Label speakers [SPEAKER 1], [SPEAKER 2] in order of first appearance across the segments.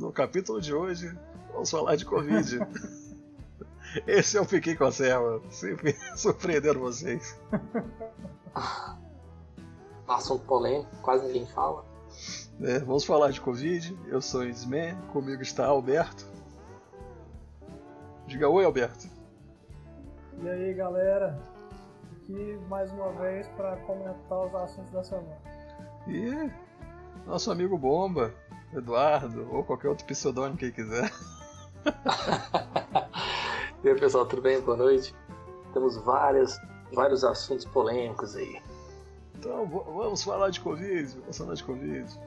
[SPEAKER 1] no capítulo de hoje vamos falar de Covid. Esse é o Piquet Conserva, sempre surpreendendo vocês.
[SPEAKER 2] Assunto polêmico, quase ninguém fala.
[SPEAKER 1] É, vamos falar de Covid. Eu sou Isman, comigo está Alberto. Diga oi, Alberto.
[SPEAKER 3] E aí, galera? Aqui mais uma vez para comentar os assuntos da semana.
[SPEAKER 1] E nosso amigo Bomba, Eduardo, ou qualquer outro pseudônimo que ele quiser.
[SPEAKER 2] e aí, pessoal, tudo bem? Boa noite. Temos várias, vários assuntos polêmicos aí.
[SPEAKER 1] Então, vamos falar de Covid, vamos falar de Covid.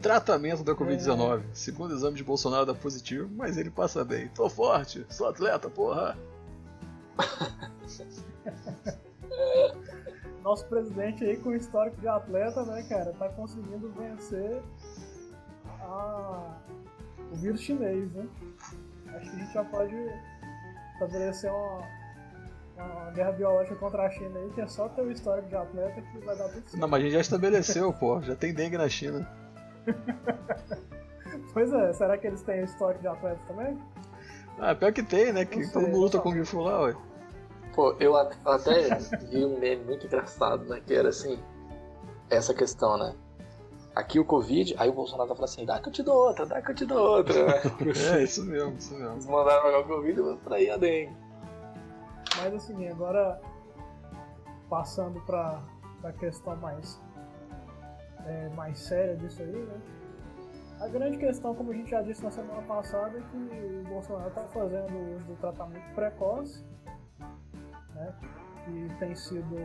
[SPEAKER 1] Tratamento da Covid-19. É. Segundo exame de Bolsonaro dá positivo, mas ele passa bem. Tô forte, sou atleta, porra!
[SPEAKER 3] Nosso presidente aí com histórico de atleta, né, cara, tá conseguindo vencer a... o vírus chinês, né? Acho que a gente já pode estabelecer uma, uma guerra biológica contra a China aí, que é só ter o histórico de atleta que vai dar tudo certo.
[SPEAKER 1] Não, mas a gente já estabeleceu, pô, já tem dengue na China.
[SPEAKER 3] pois é, será que eles têm história de atletas também?
[SPEAKER 1] Ah, pior que tem, né? Que todo mundo luta com o Fu lá, ué.
[SPEAKER 2] Pô, eu até vi um meme muito engraçado, né? Que era assim, essa questão, né? Aqui o Covid, aí o Bolsonaro tá falando assim, dá que eu te dou outra, dá que eu te dou outra.
[SPEAKER 1] é, isso mesmo, isso mesmo.
[SPEAKER 2] Eles mandaram pegar o Covid e pra ir a dengue.
[SPEAKER 3] Mas assim, agora passando pra, pra questão mais é, mais séria disso aí, né? A grande questão, como a gente já disse na semana passada, é que o Bolsonaro está fazendo uso do tratamento precoce, né? que tem sido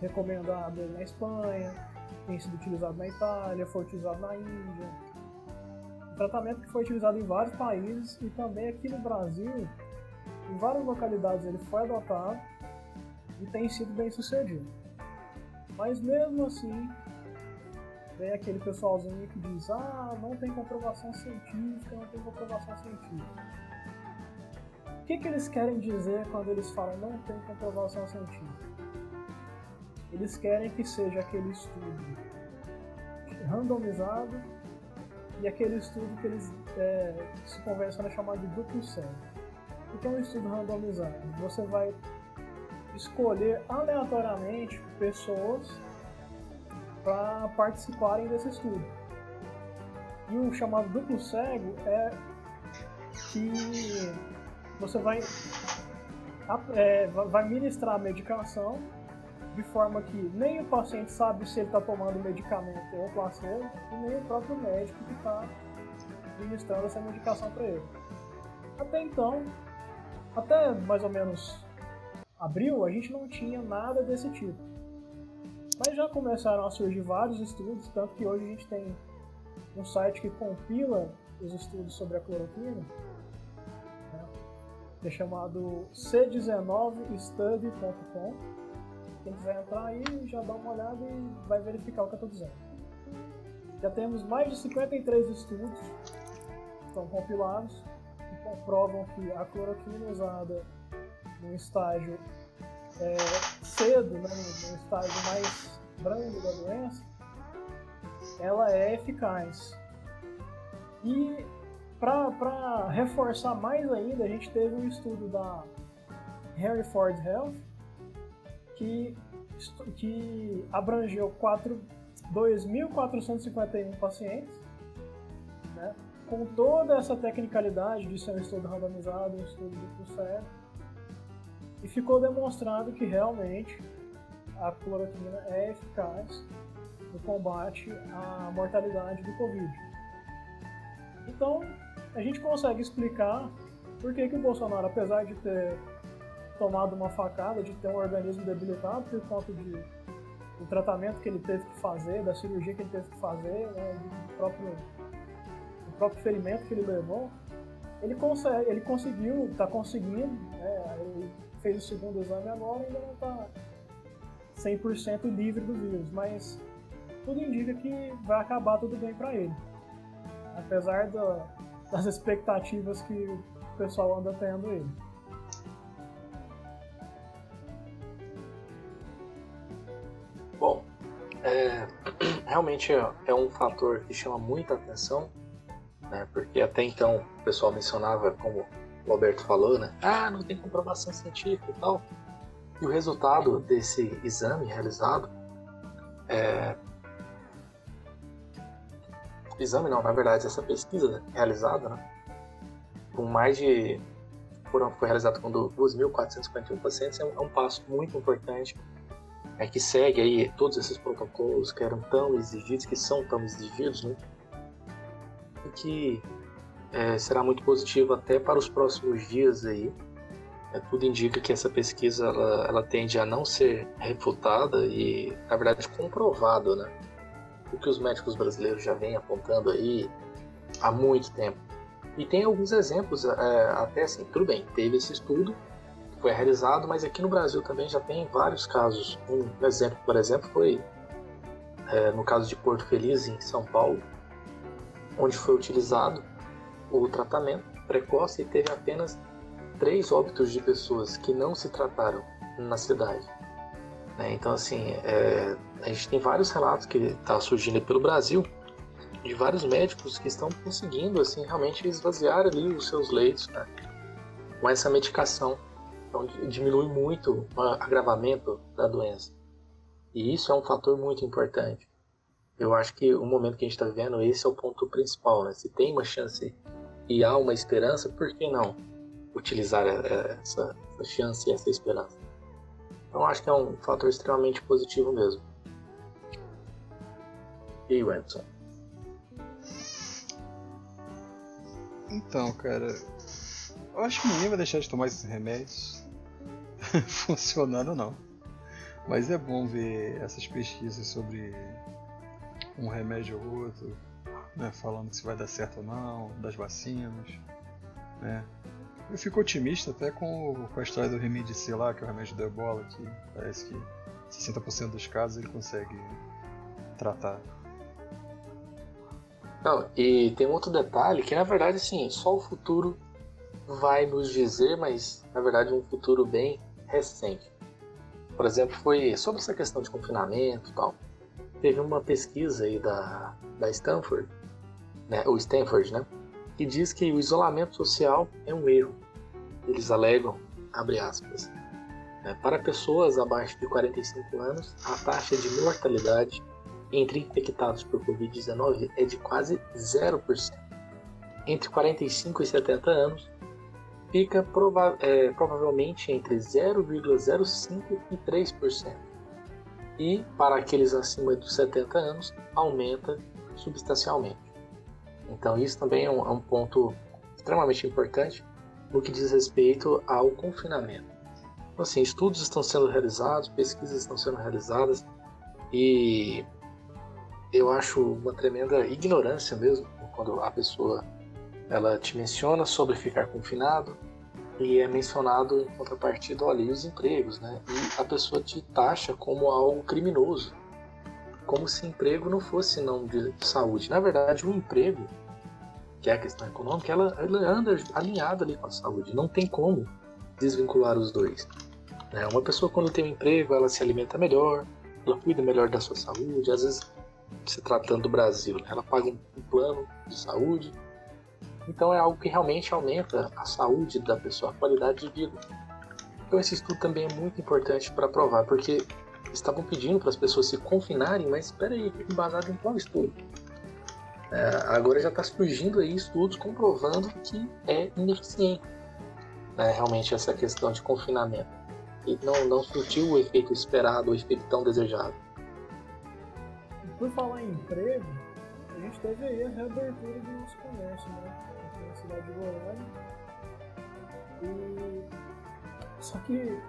[SPEAKER 3] recomendado na Espanha, tem sido utilizado na Itália, foi utilizado na Índia. Um tratamento que foi utilizado em vários países e também aqui no Brasil, em várias localidades ele foi adotado e tem sido bem sucedido. Mas mesmo assim, vem aquele pessoalzinho que diz: ah, não tem comprovação científica, não tem comprovação científica. Que, que eles querem dizer quando eles falam não tem comprovação científica? Eles querem que seja aquele estudo randomizado e aquele estudo que eles é, se convencionam a chamar de duplo cego. O que é um estudo randomizado? Você vai escolher aleatoriamente pessoas para participarem desse estudo. E o chamado duplo cego é que você vai, é, vai ministrar a medicação de forma que nem o paciente sabe se ele está tomando medicamento ou placebo e nem o próprio médico que está ministrando essa medicação para ele. Até então, até mais ou menos abril, a gente não tinha nada desse tipo. Mas já começaram a surgir vários estudos, tanto que hoje a gente tem um site que compila os estudos sobre a cloroquina, é chamado c19study.com. Quem quiser entrar aí já dá uma olhada e vai verificar o que eu estou dizendo. Já temos mais de 53 estudos que estão compilados que comprovam que a cloroquina usada no estágio é, cedo, né, no estágio mais brando da doença, ela é eficaz. E para reforçar mais ainda, a gente teve um estudo da Henry Ford Health que, que abrangeu 2.451 pacientes, né, com toda essa tecnicalidade de ser um estudo randomizado, um estudo duplo cego, e ficou demonstrado que realmente a cloroquina é eficaz no combate à mortalidade do Covid. Então, a gente consegue explicar por que, que o Bolsonaro, apesar de ter tomado uma facada, de ter um organismo debilitado por conta de, do tratamento que ele teve que fazer, da cirurgia que ele teve que fazer, né, do, próprio, do próprio ferimento que ele levou, ele, consegue, ele conseguiu, está conseguindo, né, ele fez o segundo exame agora e ainda não está 100% livre do vírus, mas tudo indica que vai acabar tudo bem para ele. Apesar do, das expectativas que o pessoal anda tendo ele.
[SPEAKER 2] Bom, é, realmente é, é um fator que chama muita atenção, né? Porque até então o pessoal mencionava, como o Alberto falou, né? Ah, não tem comprovação científica e tal. E o resultado desse exame realizado é... Exame não, na verdade, essa pesquisa realizada, né? Com mais de foram, foi realizado com 2.451 pacientes, é um, é um, passo muito importante, é que segue aí todos esses protocolos que eram tão exigidos, que são tão exigidos, né? e que é, será muito positivo até para os próximos dias aí. É, tudo indica que essa pesquisa ela, ela tende a não ser refutada e, na verdade, comprovado, né? O que os médicos brasileiros já vêm apontando aí há muito tempo e tem alguns exemplos, é, até assim, tudo bem, teve esse estudo, foi realizado, mas aqui no Brasil também já tem vários casos. Um exemplo, por exemplo, foi é, no caso de Porto Feliz, em São Paulo, onde foi utilizado o tratamento precoce e teve apenas três óbitos de pessoas que não se trataram na cidade. Né? Então, assim, é, a gente tem vários relatos que está surgindo pelo Brasil de vários médicos que estão conseguindo assim realmente esvaziar ali os seus leitos né? com essa medicação. Então diminui muito o agravamento da doença. E isso é um fator muito importante. Eu acho que o momento que a gente está vivendo, esse é o ponto principal. Né? Se tem uma chance e há uma esperança, por que não utilizar essa, essa chance e essa esperança? Então acho que é um fator extremamente positivo mesmo. E aí, Edson?
[SPEAKER 1] Então, cara, eu acho que ninguém vai deixar de tomar esses remédios funcionando, não. Mas é bom ver essas pesquisas sobre um remédio ou outro, né, falando se vai dar certo ou não, das vacinas, né. Eu fico otimista até com, com a história do remédio C lá, que é o remédio da ebola, que parece que 60% dos casos ele consegue tratar.
[SPEAKER 2] Não, e tem um outro detalhe que na verdade assim, só o futuro vai nos dizer, mas na verdade um futuro bem recente. Por exemplo, foi sobre essa questão de confinamento e tal. Teve uma pesquisa aí da, da Stanford, né, o Stanford, né, que diz que o isolamento social é um erro. Eles alegam, abre aspas, né, para pessoas abaixo de 45 anos, a taxa de mortalidade entre infectados por Covid-19 é de quase 0%. Entre 45 e 70 anos, fica prova é, provavelmente entre 0,05% e 3%. E para aqueles acima dos 70 anos, aumenta substancialmente. Então, isso também é um, é um ponto extremamente importante no que diz respeito ao confinamento. Então, assim, estudos estão sendo realizados, pesquisas estão sendo realizadas e eu acho uma tremenda ignorância mesmo quando a pessoa ela te menciona sobre ficar confinado e é mencionado em contrapartida, olha, os empregos, né? E a pessoa te taxa como algo criminoso, como se emprego não fosse não de saúde. Na verdade, o emprego, que é a questão econômica, ela, ela anda alinhada ali com a saúde. Não tem como desvincular os dois. Né? Uma pessoa quando tem um emprego, ela se alimenta melhor, ela cuida melhor da sua saúde, às vezes se tratando do Brasil. Né? Ela paga um plano de saúde, então é algo que realmente aumenta a saúde da pessoa, a qualidade de vida. Então esse estudo também é muito importante para provar, porque estavam pedindo para as pessoas se confinarem, mas espera aí, embasado em qual estudo? É, agora já está surgindo aí estudos comprovando que é ineficiente né, realmente essa questão de confinamento. E não, não surtiu o efeito esperado, o efeito tão desejado.
[SPEAKER 3] Por falar em emprego, a gente teve aí a reabertura do nosso comércio, né? Aqui na cidade de Goiânia. E... Só que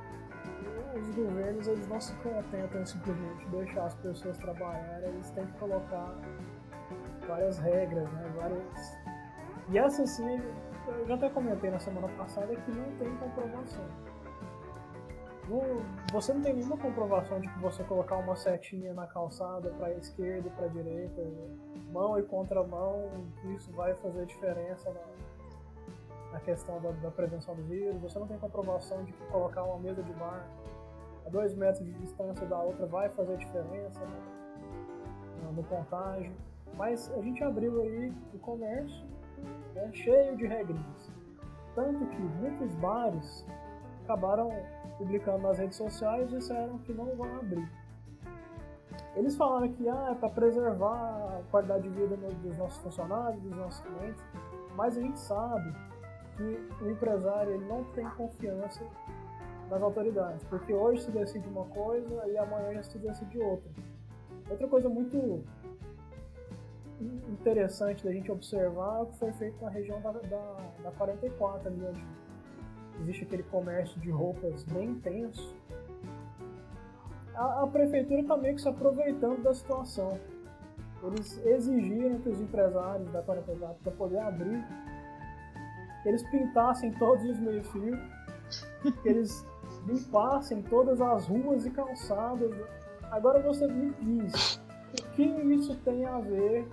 [SPEAKER 3] os governos eles não se contentam simplesmente deixar as pessoas trabalharem, eles têm que colocar várias regras, né? Várias... E essa sim, eu já até comentei na semana passada que não tem comprovação você não tem nenhuma comprovação de que você colocar uma setinha na calçada para esquerda e para direita, mão e contramão, isso vai fazer diferença na, na questão da, da, prevenção do vírus. Você não tem comprovação de que colocar uma mesa de bar a dois metros de distância da outra vai fazer diferença. Né? no contágio. Mas a gente abriu aí o comércio né, cheio de regrinhas. Tanto que muitos bares acabaram publicando nas redes sociais e disseram que não vão abrir. Eles falaram que ah, é para preservar a qualidade de vida dos nossos funcionários, dos nossos clientes, mas a gente sabe que o empresário ele não tem confiança nas autoridades, porque hoje se decide uma coisa e amanhã já se decide outra. Outra coisa muito interessante da gente observar é o que foi feito na região da, da, da 44, ali onde existe aquele comércio de roupas bem intenso. A, a prefeitura está meio que se aproveitando da situação. Eles exigiram que os empresários da 44, para poder abrir, eles pintassem todos os meio-fios, que eles limpassem todas as ruas e calçadas. Agora você me diz, o que isso tem a ver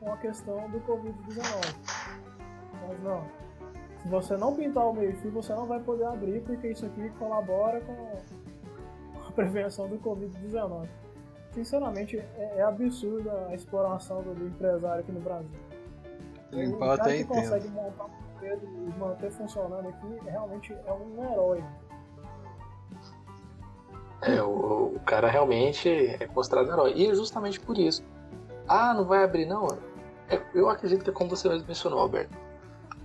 [SPEAKER 3] com a questão do Covid-19? Mas não. Se você não pintar o meio-fio, você não vai poder abrir, porque isso aqui colabora com a prevenção do Covid-19. Sinceramente, é, é absurda a exploração do, do, empresário aqui no Brasil.
[SPEAKER 1] Limpar
[SPEAKER 3] o cara
[SPEAKER 1] que
[SPEAKER 3] consegue montar um e manter funcionando aqui realmente é um herói.
[SPEAKER 2] É, o, o, cara realmente é considerado herói. E é justamente por isso. Ah, não vai abrir não? É, eu acredito que é como você mesmo mencionou, Alberto.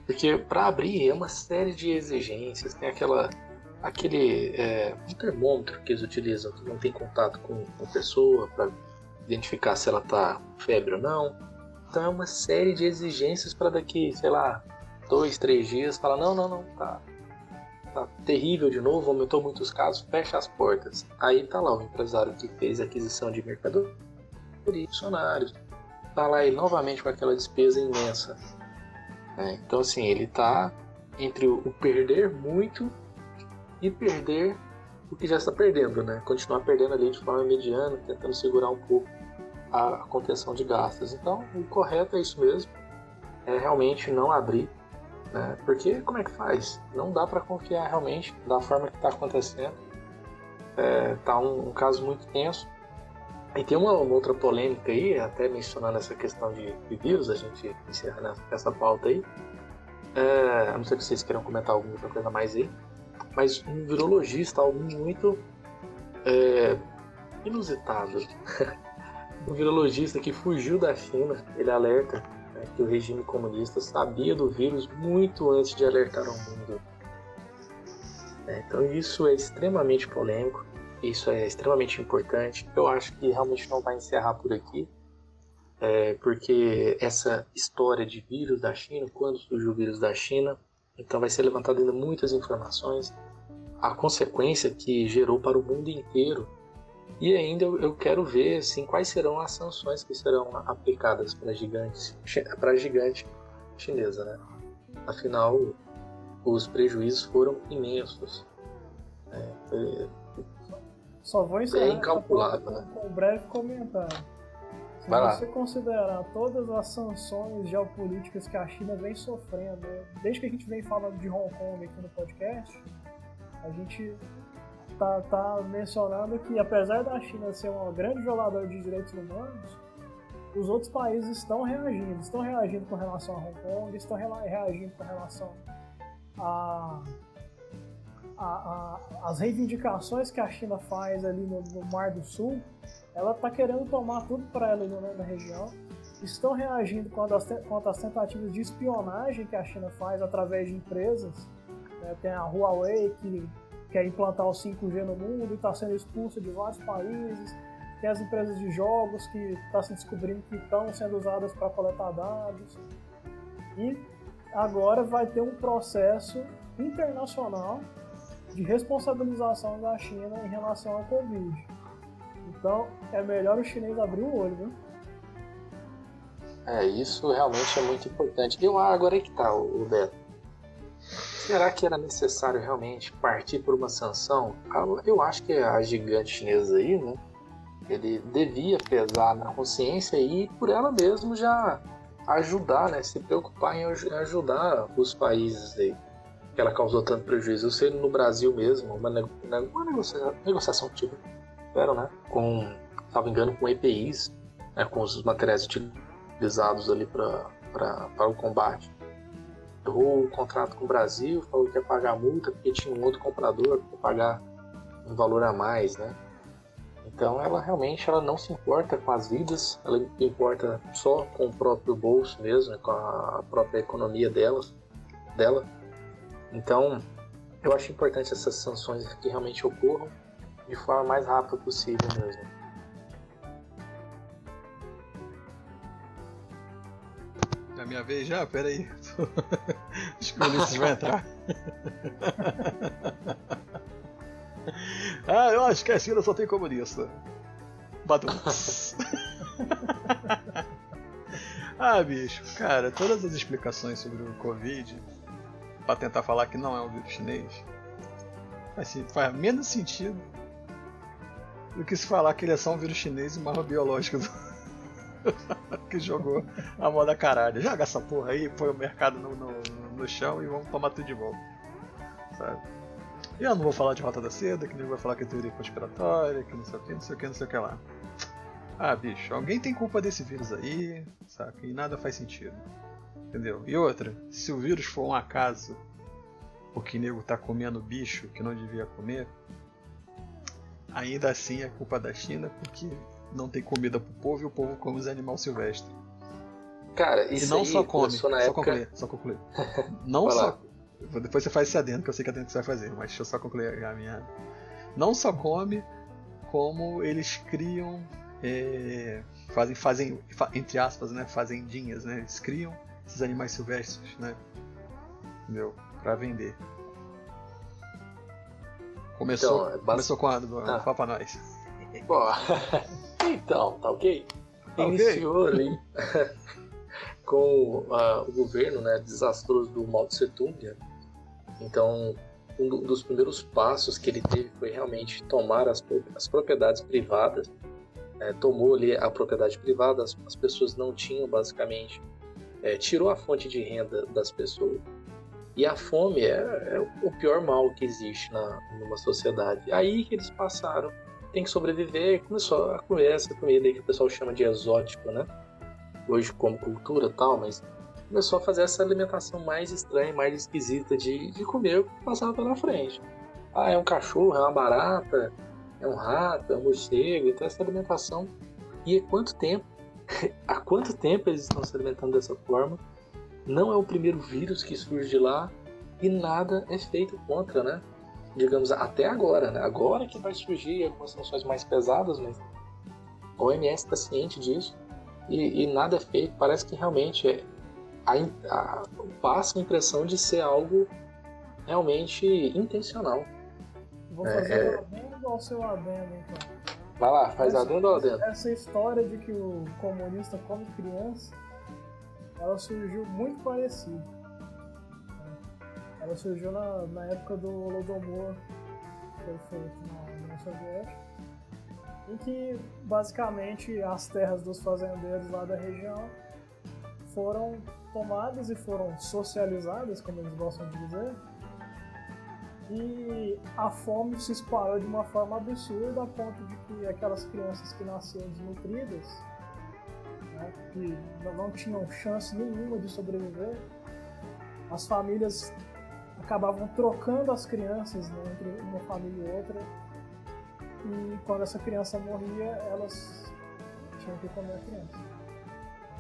[SPEAKER 2] Porque para abrir é uma série de exigências. Tem aquela aquele é, um termômetro que eles utilizam que não tem contato com a pessoa para identificar se ela tá febre ou não. Então é uma série de exigências para daqui, sei lá, dois, três dias falar não, não, não, tá, tá terrível de novo, aumentou muitos casos, fecha as portas. Aí tá lá o empresário que fez aquisição de mercadoria, funcionários, tá lá novamente com aquela despesa imensa. É, então assim, ele tá entre o perder muito e perder o que já está perdendo, né? Continuar perdendo ali de forma mediana, tentando segurar um pouco a contenção de gastos. Então, o correto é isso mesmo, é realmente não abrir né? Porque como é que faz? Não dá para confiar realmente da forma que está acontecendo. É, tá um, um, caso muito tenso. E tem uma, uma, outra polêmica aí, até mencionando essa questão de, de vírus, a gente encerra essa pauta aí. É, a não ser que vocês queiram comentar alguma outra coisa mais aí. Mas um virologista, algo muito é, inusitado. um virologista que fugiu da China, ele alerta que o regime comunista sabia do vírus muito antes de alertar o mundo. É, então isso é extremamente polêmico, isso é extremamente importante. Eu acho que realmente não vai encerrar por aqui, é, porque essa história de vírus da China, quando surgiu o vírus da China, então vai ser levantada ainda muitas informações, a consequência que gerou para o mundo inteiro e ainda eu quero ver assim, quais serão as sanções que serão aplicadas para gigantes, para a gigante chinesa, né? Afinal, os prejuízos foram imensos. É,
[SPEAKER 3] Só vou encerrar
[SPEAKER 2] é
[SPEAKER 3] né? com um breve comentário. Se Vai você lá. considerar todas as sanções geopolíticas que a China vem sofrendo, desde que a gente vem falando de Hong Kong aqui no podcast, a gente tá, tá mencionando que apesar da China ser um grande violador de direitos humanos, os outros países estão reagindo, estão reagindo com relação a Hong Kong, estão reagindo com relação a, a, a as reivindicações que a China faz ali no, no Mar do Sul. Ela está querendo tomar tudo para ela na região. Estão reagindo contra as, contra as tentativas de espionagem que a China faz através de empresas. Né? Tem a Huawei que quer implantar o 5G no mundo e está sendo expulsa de vários países. Tem as empresas de jogos que estão tá se descobrindo que estão sendo usadas para coletar dados. E agora vai ter um processo internacional de responsabilização da China em relação ao Covid. Então é melhor o chinês abrir o olho, viu?
[SPEAKER 2] É, isso realmente é muito importante. Eu agora é que tá, o Beto. Será que era necessário realmente partir por uma sanção? Eu acho que a gigante chinesa aí, né? Ele devia pesar na consciência e por ela mesmo já ajudar, né? Se preocupar em ajudar os países aí que ela causou tanto prejuízo. Eu sei no Brasil mesmo, uma, uma negociação, negociação tipo, tiveram, né? Com, salvo engano, com EPIs né, com os materiais utilizados ali para o combate. Errou o contrato com o Brasil, falou que ia pagar multa porque tinha um outro comprador para pagar um valor a mais, né? Então ela realmente ela não se importa com as vidas, ela importa só com o próprio bolso mesmo, né, com a própria economia dela, dela. Então eu acho importante essas sanções que realmente ocorram de forma mais rápida possível mesmo.
[SPEAKER 1] É minha vez já? Pera aí. Acho que o Ulisses vai entrar. ah, eu acho que a China só tem comunista. Baduns. ah, bicho, cara, todas as explicações sobre o Covid, para tentar falar que não é um vírus chinês, assim, faz menos sentido do que se falar que ele é só um vírus chinês e uma arma biológica do... que jogou a moda caralho. Joga essa porra aí, põe o mercado no, no, no chão e vamos tomar tudo de volta. Sabe? E eu não vou falar de Rota da Seda, que nem vai falar que é teoria conspiratória, que não sei o que, não sei o que, não sei o que lá. Ah, bicho, alguém tem culpa desse vírus aí, saca? E nada faz sentido. Entendeu? E outra, se o vírus for um acaso, porque nego tá comendo bicho que não devia comer, ainda assim é culpa da China, porque não tem comida pro povo e o povo come os animais silvestres.
[SPEAKER 2] Cara, isso
[SPEAKER 1] e não
[SPEAKER 2] aí
[SPEAKER 1] só come, só
[SPEAKER 2] época...
[SPEAKER 1] concluir, só concluir. Não só depois você faz esse adendo, que eu sei que é adendo que você vai fazer, mas deixa eu só concluir a minha. Não só come, como eles criam. É, fazem, fazem, entre aspas, né? Fazendinhas, né? Eles criam esses animais silvestres, né? Entendeu? Pra vender. Começou, então, é começou quando? Ah. Fala pra nós.
[SPEAKER 2] Bom, então, tá ok? Tá Iniciou okay. ali com uh, o governo né, desastroso do Mao Tse Tung. Né? Então, um dos primeiros passos que ele teve foi realmente tomar as, as propriedades privadas. É, tomou ali a propriedade privada, as, as pessoas não tinham basicamente, é, tirou a fonte de renda das pessoas. E a fome é, é o pior mal que existe na, numa sociedade. Aí que eles passaram, tem que sobreviver, começou a comer essa comida aí que o pessoal chama de exótico, né? hoje como cultura tal, mas começou a fazer essa alimentação mais estranha, mais esquisita de, de comer o que passava pela frente. Ah, é um cachorro, é uma barata, é um rato, é um morcego, então essa alimentação. E quanto tempo? há quanto tempo eles estão se alimentando dessa forma? Não é o primeiro vírus que surge lá e nada é feito contra, né? Digamos, até agora, né? Agora que vai surgir algumas sanções mais pesadas, mas a OMS está ciente disso e, e nada é feito. Parece que realmente é, a, a, passa a impressão de ser algo realmente intencional.
[SPEAKER 3] Vou fazer é, um adendo ao seu adendo, então.
[SPEAKER 2] Vai lá, faz essa, adendo ou adendo?
[SPEAKER 3] Essa história de que o comunista come criança, ela surgiu muito parecida. Ela surgiu na, na época do Holodomor, que foi feito na União Soviética em que basicamente as terras dos fazendeiros lá da região foram tomadas e foram socializadas, como eles gostam de dizer, e a fome se espalhou de uma forma absurda a ponto de que aquelas crianças que nasciam desnutridas, né, que não tinham chance nenhuma de sobreviver, as famílias acabavam trocando as crianças né, entre uma família e outra e quando essa criança morria, elas tinham que comer a criança.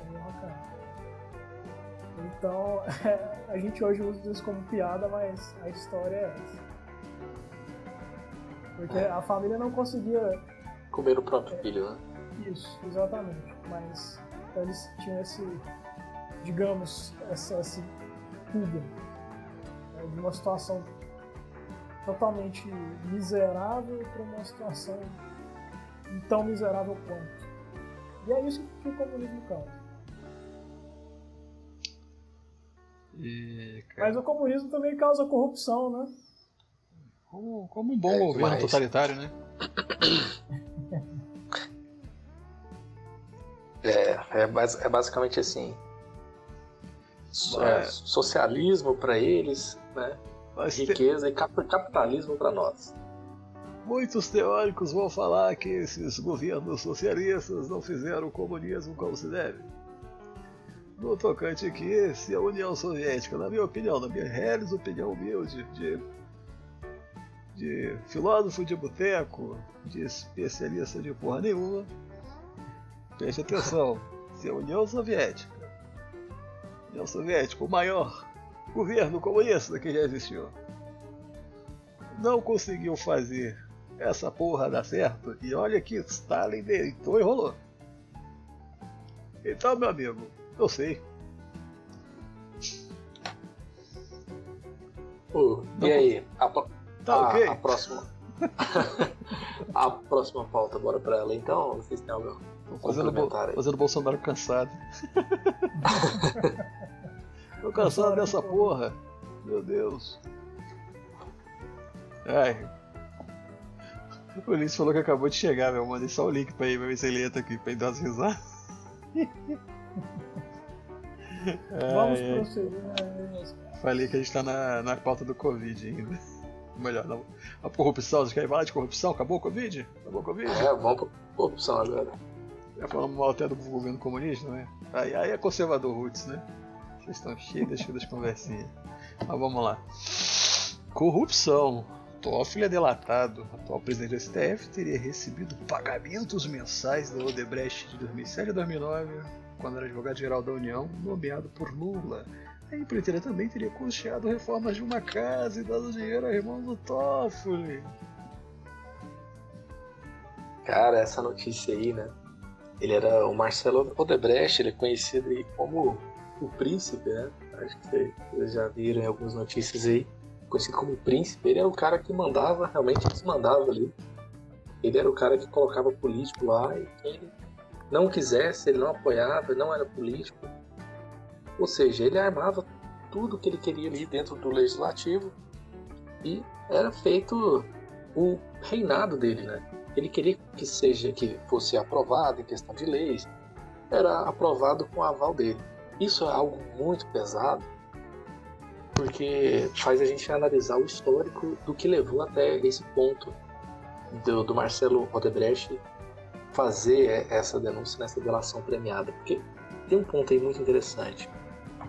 [SPEAKER 3] Então, a gente hoje usa isso como piada, mas a história é essa. Porque a família não conseguia.
[SPEAKER 2] Comer o próprio filho, né?
[SPEAKER 3] Isso, exatamente. Mas eles tinham esse, digamos, essa, esse fuga né, de uma situação totalmente miserável para uma situação tão miserável quanto. E é isso que o comunismo causa.
[SPEAKER 1] E,
[SPEAKER 3] Mas o comunismo também causa corrupção, né?
[SPEAKER 1] Como, como um bom é, governo mas... totalitário, né?
[SPEAKER 2] É, é, é basicamente assim. É, socialismo para eles, né? riqueza e capitalismo para nós.
[SPEAKER 1] Muitos teóricos vão falar que esses governos socialistas não fizeram o comunismo como se deve. No tocante aqui, se a União Soviética, na minha opinião, na minha real opinião humilde, de, de filósofo de boteco, de especialista de porra nenhuma, preste atenção, se a União Soviética, União Soviética, o maior governo comunista que já existiu, não conseguiu fazer essa porra dar certo. E olha que Stalin deitou e rolou. Então, meu amigo, eu sei.
[SPEAKER 2] Uh, e aí? A,
[SPEAKER 1] tá
[SPEAKER 2] a,
[SPEAKER 1] ok?
[SPEAKER 2] a próxima. a próxima pauta, bora pra ela então? Vocês têm algo?
[SPEAKER 1] Tô fazendo, bo fazendo o Bolsonaro cansado. Tô cansado dessa porra. Meu Deus. Ai. O Ulisses falou que acabou de chegar, meu. Mandei só o link pra ele, pra ver se ele entra aqui, pra ele dar umas risadas.
[SPEAKER 3] Vamos
[SPEAKER 1] Ai, ai.
[SPEAKER 3] prosseguir. né?
[SPEAKER 1] Falei que a gente tá na, na pauta do Covid ainda. Melhor, não. A corrupção, vocês querem falar de corrupção? Acabou o Covid? Acabou o Covid?
[SPEAKER 2] É, vamos pra corrupção agora.
[SPEAKER 1] Já falamos mal até do governo comunista, né? Aí, aí é conservador roots, né? Vocês estão cheios das, das conversinhas. Mas vamos lá. Corrupção. Toffoli é delatado. O atual presidente do STF teria recebido pagamentos mensais da Odebrecht de 2007 a 2009, quando era advogado-geral da União, nomeado por Lula. A empreiteira também teria custeado reformas de uma casa e dado dinheiro ao irmão do Toffoli.
[SPEAKER 2] Cara, essa notícia aí, né? Ele era o Marcelo Odebrecht, ele é conhecido aí como o príncipe, né? Acho que vocês já viram em algumas notícias aí. Conhecido como o príncipe, ele era o cara que mandava, realmente desmandava ali. Ele era o cara que colocava político lá e quem ele não quisesse, ele não apoiava, não era político. Ou seja, ele armava tudo que ele queria ali dentro do legislativo e era feito o reinado dele, né? Ele queria que seja que fosse aprovado em questão de leis, era aprovado com o aval dele. Isso é algo muito pesado, porque faz a gente analisar o histórico do que levou até esse ponto do, do Marcelo Odebrecht fazer essa denúncia nessa delação premiada, porque tem um ponto aí muito interessante.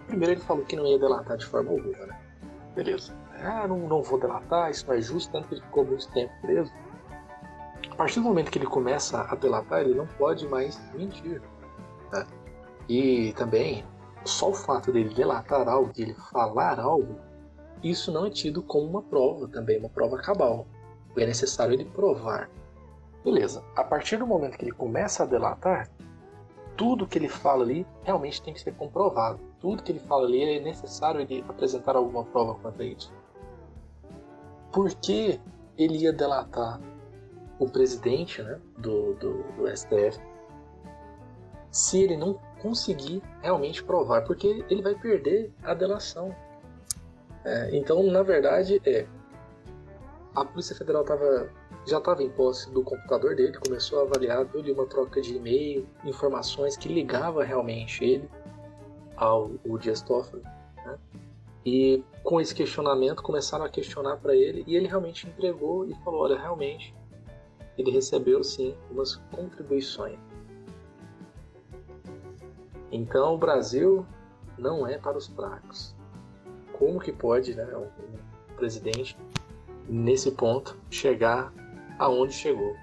[SPEAKER 2] Primeiro ele falou que não ia delatar de forma alguma, né? Beleza. Ah, não, não vou delatar, isso não é justo, tanto que ele ficou muito tempo preso. A partir do momento que ele começa a delatar, ele não pode mais mentir. né? E também, só o fato dele delatar algo, ele falar algo, isso não é tido como uma prova também, uma prova cabal. É necessário ele provar. Beleza. A partir do momento que ele começa a delatar, tudo que ele fala ali realmente tem que ser comprovado. Tudo que ele fala ali é necessário ele apresentar alguma prova quanto a isso. Por que ele ia delatar o presidente né, do, do, do STF se ele não conseguir realmente provar? Porque ele vai perder a delação. É, então, na verdade, é a Polícia Federal tava, já estava em posse do computador dele, começou a avaliar toda uma troca de e-mail, informações que ligava realmente ele ao o Dias Toffoli. Né? E com esse questionamento começaram a questionar para ele e ele realmente entregou e falou: olha, realmente ele recebeu sim umas contribuições. Então o Brasil não é para os fracos. Como que pode, né, um presidente nesse ponto chegar aonde chegou?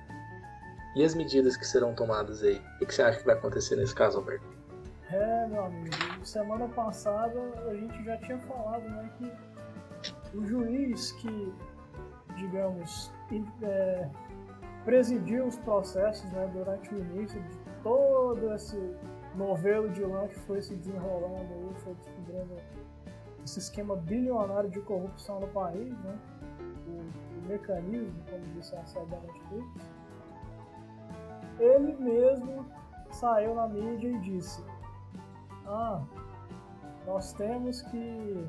[SPEAKER 2] E as medidas que serão tomadas aí? O que você acha que vai acontecer nesse caso, Alberto?
[SPEAKER 3] É, meu amigo, semana passada a gente já tinha falado, né, que o juiz que, digamos, é, presidiu os processos né, durante o início de todo esse novelo de lã que foi se desenrolando foi descobrindo esse esquema bilionário de corrupção no país, né? Mecanismo, como disse a série da Netflix, ele mesmo saiu na mídia e disse ah, nós temos que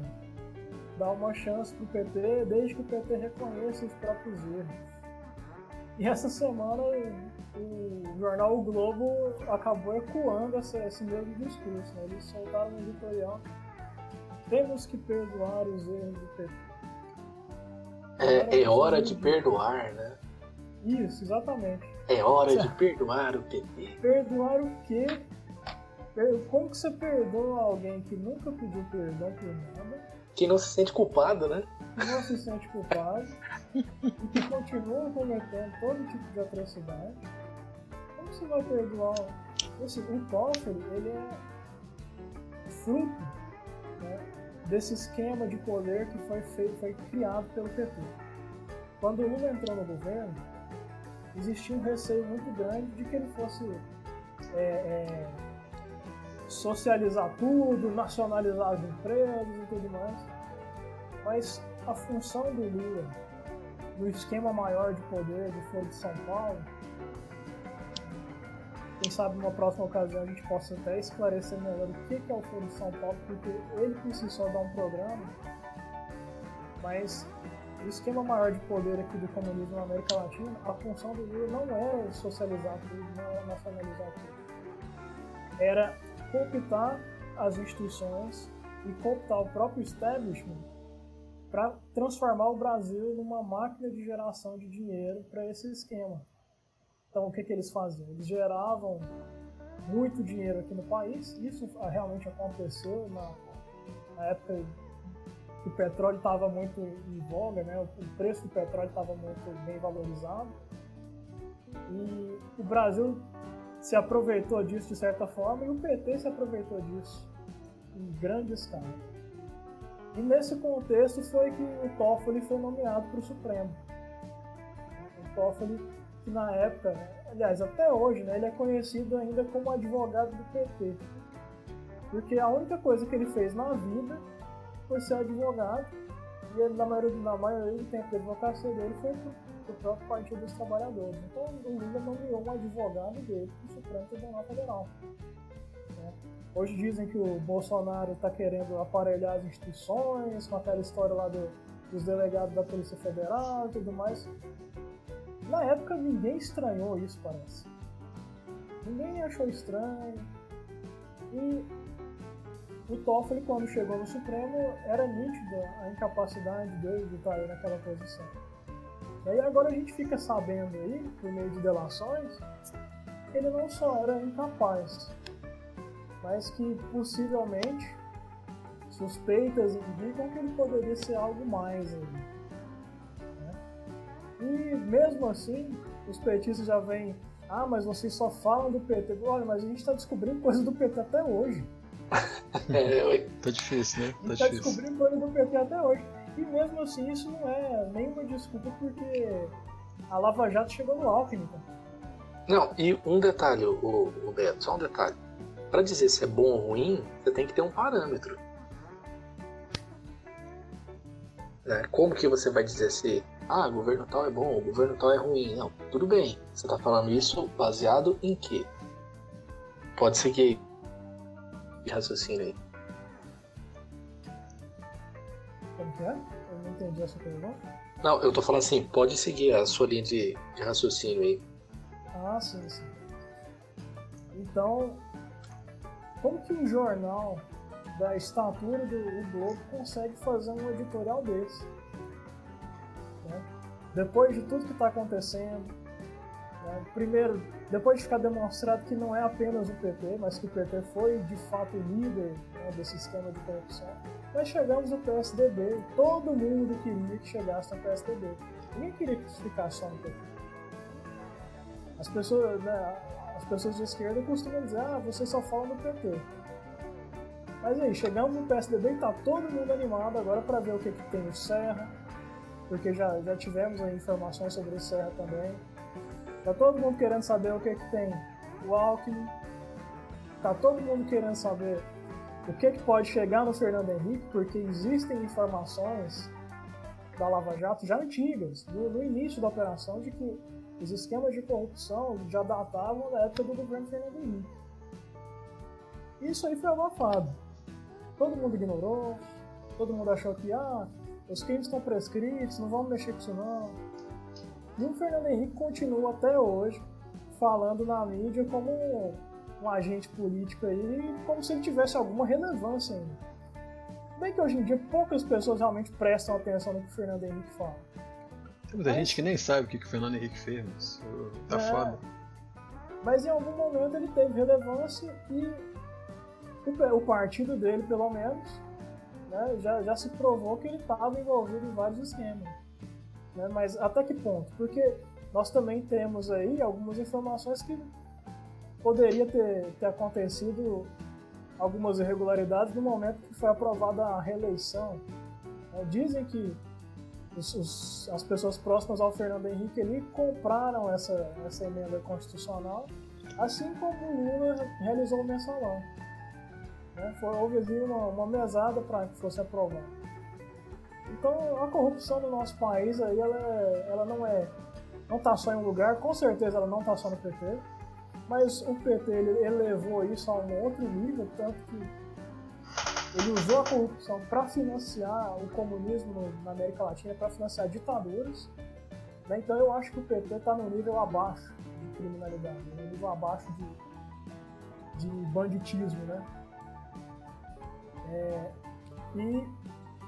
[SPEAKER 3] dar uma chance pro PT desde que o PT reconheça os próprios erros. E essa semana o jornal O Globo acabou ecoando essa- esse mesmo discurso. Né? Eles soltaram um editorial. Temos que perdoar os erros do PT.
[SPEAKER 2] É, é hora de perdoar, né?
[SPEAKER 3] Isso, exatamente.
[SPEAKER 2] É hora de perdoar o PT.
[SPEAKER 3] Perdoar o quê? Como que você perdoa alguém que nunca pediu perdão por nada?
[SPEAKER 2] Que não se sente culpado, né?
[SPEAKER 3] Que não se sente culpado e que continua cometendo todo tipo de atrocidade. Como você vai perdoar? Esse, o Toffoli, ele é fruto desse esquema de poder que foi, feito, foi criado pelo PT. Quando o Lula entrou no governo, existia um receio muito grande de que ele fosse é, é, socializar tudo, nacionalizar as empresas e tudo mais. Mas a função do Lula, no esquema maior de poder do Foro de São Paulo, quem sabe numa próxima ocasião a gente possa até esclarecer melhor o que é o Foro de São Paulo, porque ele por si só dá um programa, mas o esquema maior de poder aqui do comunismo na América Latina, a função do não era socializar tudo, não era nacionalizar tudo. Era cooptar as instituições e cooptar o próprio establishment para transformar o Brasil numa máquina de geração de dinheiro para esse esquema. Então, o que, que eles faziam? Eles geravam muito dinheiro aqui no país, isso realmente aconteceu na, na época que o petróleo estava muito em voga, né? o preço do petróleo estava muito bem valorizado. E o Brasil se aproveitou disso de certa forma e o PT se aproveitou disso em grande escala. E nesse contexto foi que o Toffoli foi nomeado para o Supremo. O Toffoli, que na época, aliás, até hoje, né, ele é conhecido ainda como advogado do PT. Porque a única coisa que ele fez na vida foi ser advogado, e ele, na, maioria, na maioria do tempo da advocacia dele foi para o próprio Partido dos Trabalhadores. Então o Lula nomeou um advogado dele para o Supremo Tribunal Federal. Né? Hoje dizem que o Bolsonaro está querendo aparelhar as instituições, com aquela história lá do, dos delegados da Polícia Federal e tudo mais. Na época ninguém estranhou isso, parece. Ninguém achou estranho. E o Toffoli, quando chegou no Supremo, era nítida a incapacidade dele de estar aí naquela posição. E aí agora a gente fica sabendo aí, por meio de delações, que ele não só era incapaz, mas que possivelmente suspeitas indicam que ele poderia ser algo mais aí. E mesmo assim, os petistas já vêm, ah, mas vocês só falam do PT. Olha, mas a gente está descobrindo coisas do PT até hoje.
[SPEAKER 1] É, tá difícil, né?
[SPEAKER 3] Tá, tá descobrindo coisa do PT até hoje. E mesmo assim, isso não é nenhuma desculpa porque a Lava Jato chegou no Alckmin. Então.
[SPEAKER 2] Não, e um detalhe, o, o Beto, só um detalhe. Para dizer se é bom ou ruim, você tem que ter um parâmetro. Né? Como que você vai dizer se ah, governo tal é bom, governo tal é ruim? Não, tudo bem. Você está falando isso baseado em quê? Pode seguir de raciocínio aí.
[SPEAKER 3] Como que é? Eu não entendi essa pergunta.
[SPEAKER 2] Não, eu tô falando assim, pode seguir a sua linha de, de raciocínio aí.
[SPEAKER 3] Ah, sim, sim. Então, como que um jornal da estatura do, Globo consegue fazer um editorial desse? Né? Depois de tudo que está acontecendo, né? Primeiro, depois de ficar demonstrado que não é apenas o PT, mas que o PT foi de fato o líder né, desse esquema de corrupção, nós chegamos no PSDB. Todo mundo queria que chegasse no PSDB. Ninguém queria que ficasse só no PT. As pessoas, né, as pessoas de esquerda costumam dizer: ah, vocês só falam do PT. Mas aí, chegamos no PSDB e tá todo mundo animado agora para ver o que, que tem o Serra, porque já, já tivemos informações sobre o Serra também. Tá todo mundo querendo saber o que, que tem o Alckmin. Tá todo mundo querendo saber o que, que pode chegar no Fernando Henrique, porque existem informações da Lava Jato já antigas, no, no início da operação, de que os esquemas de corrupção já datavam da época do governo Fernando Henrique. Isso aí foi abafado. Todo mundo ignorou, todo mundo achou que ah, os crimes estão prescritos, não vamos mexer com isso não. E o Fernando Henrique continua até hoje falando na mídia como um agente político aí, como se ele tivesse alguma relevância ainda. Bem que hoje em dia poucas pessoas realmente prestam atenção no que o Fernando Henrique fala.
[SPEAKER 1] Tem muita mas... gente que nem sabe o que, que o Fernando Henrique fez, mas tá é, foda.
[SPEAKER 3] Mas em algum momento ele teve relevância e o partido dele, pelo menos, né, já, já se provou que ele estava envolvido em vários esquemas. Né? Mas até que ponto? Porque nós também temos aí algumas informações que poderia ter, ter acontecido algumas irregularidades no momento que foi aprovada a reeleição. É, dizem que os, os, as pessoas próximas ao Fernando Henrique ali compraram essa, essa emenda constitucional, assim como o Lula realizou o mensalão. Né? Foi, houve ali uma, uma mesada para que fosse aprovado. Então a corrupção no nosso país aí ela, é, ela não é não está só em um lugar, com certeza ela não está só no PT, mas o PT ele elevou isso a um outro nível, tanto que ele usou a corrupção para financiar o comunismo na América Latina, para financiar ditaduras. Né? Então eu acho que o PT está no nível abaixo de criminalidade, no nível abaixo de, de banditismo, né? É, e,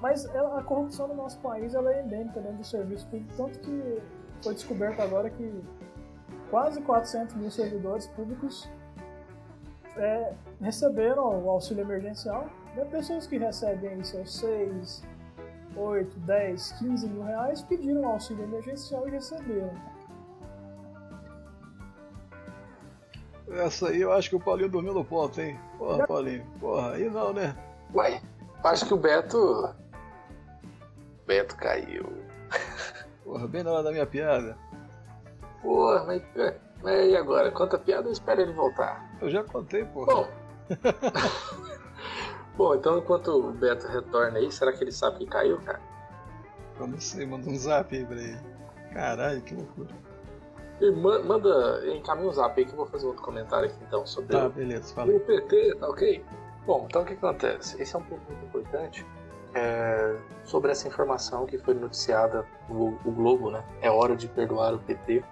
[SPEAKER 3] mas a corrupção no nosso país ela é endêmica dentro do serviço público, tanto que foi descoberto agora que quase 400 mil servidores públicos é, receberam o auxílio emergencial. Né? Pessoas que recebem seus 6, 8, 10, 15 mil reais pediram o auxílio emergencial e receberam.
[SPEAKER 1] Essa aí eu acho que o Paulinho dormiu no ponto, hein? Porra, Paulinho. Porra, aí não, né?
[SPEAKER 2] Uai, acho que o Beto. Beto caiu.
[SPEAKER 1] Porra, bem na hora da minha piada.
[SPEAKER 2] Porra, mas, mas e agora? Conta a piada ou espera ele voltar?
[SPEAKER 1] Eu já contei, porra. Bom.
[SPEAKER 2] Bom, então enquanto o Beto retorna aí, será que ele sabe que caiu, cara?
[SPEAKER 1] Eu não sei, manda um zap aí pra ele. Caralho, que loucura.
[SPEAKER 2] E manda, encaminha um zap aí que eu vou fazer outro comentário aqui então sobre
[SPEAKER 1] tá, beleza, fala.
[SPEAKER 2] o PT, tá ok? Bom, então o que acontece? Esse é um ponto muito importante é, sobre essa informação que foi noticiada no o Globo, né? É hora de perdoar o PT.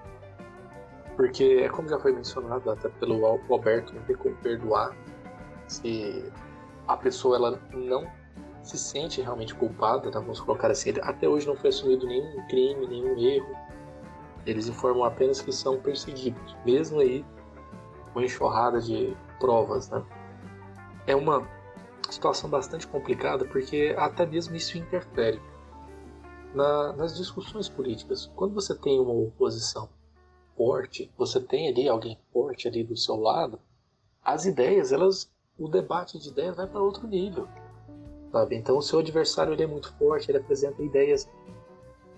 [SPEAKER 2] Porque, é como já foi mencionado até pelo Alberto, não tem como perdoar se a pessoa ela não se sente realmente culpada, tá? vamos colocar assim, até hoje não foi assumido nenhum crime, nenhum erro. Eles informam apenas que são perseguidos, mesmo aí com enxurrada de provas, né? É uma situação bastante complicada porque até mesmo isso interfere na, nas discussões políticas. Quando você tem uma oposição forte, você tem ali alguém forte ali do seu lado, as ideias, elas, o debate de ideias vai para outro nível, sabe? Então, o seu adversário ele é muito forte, ele apresenta ideias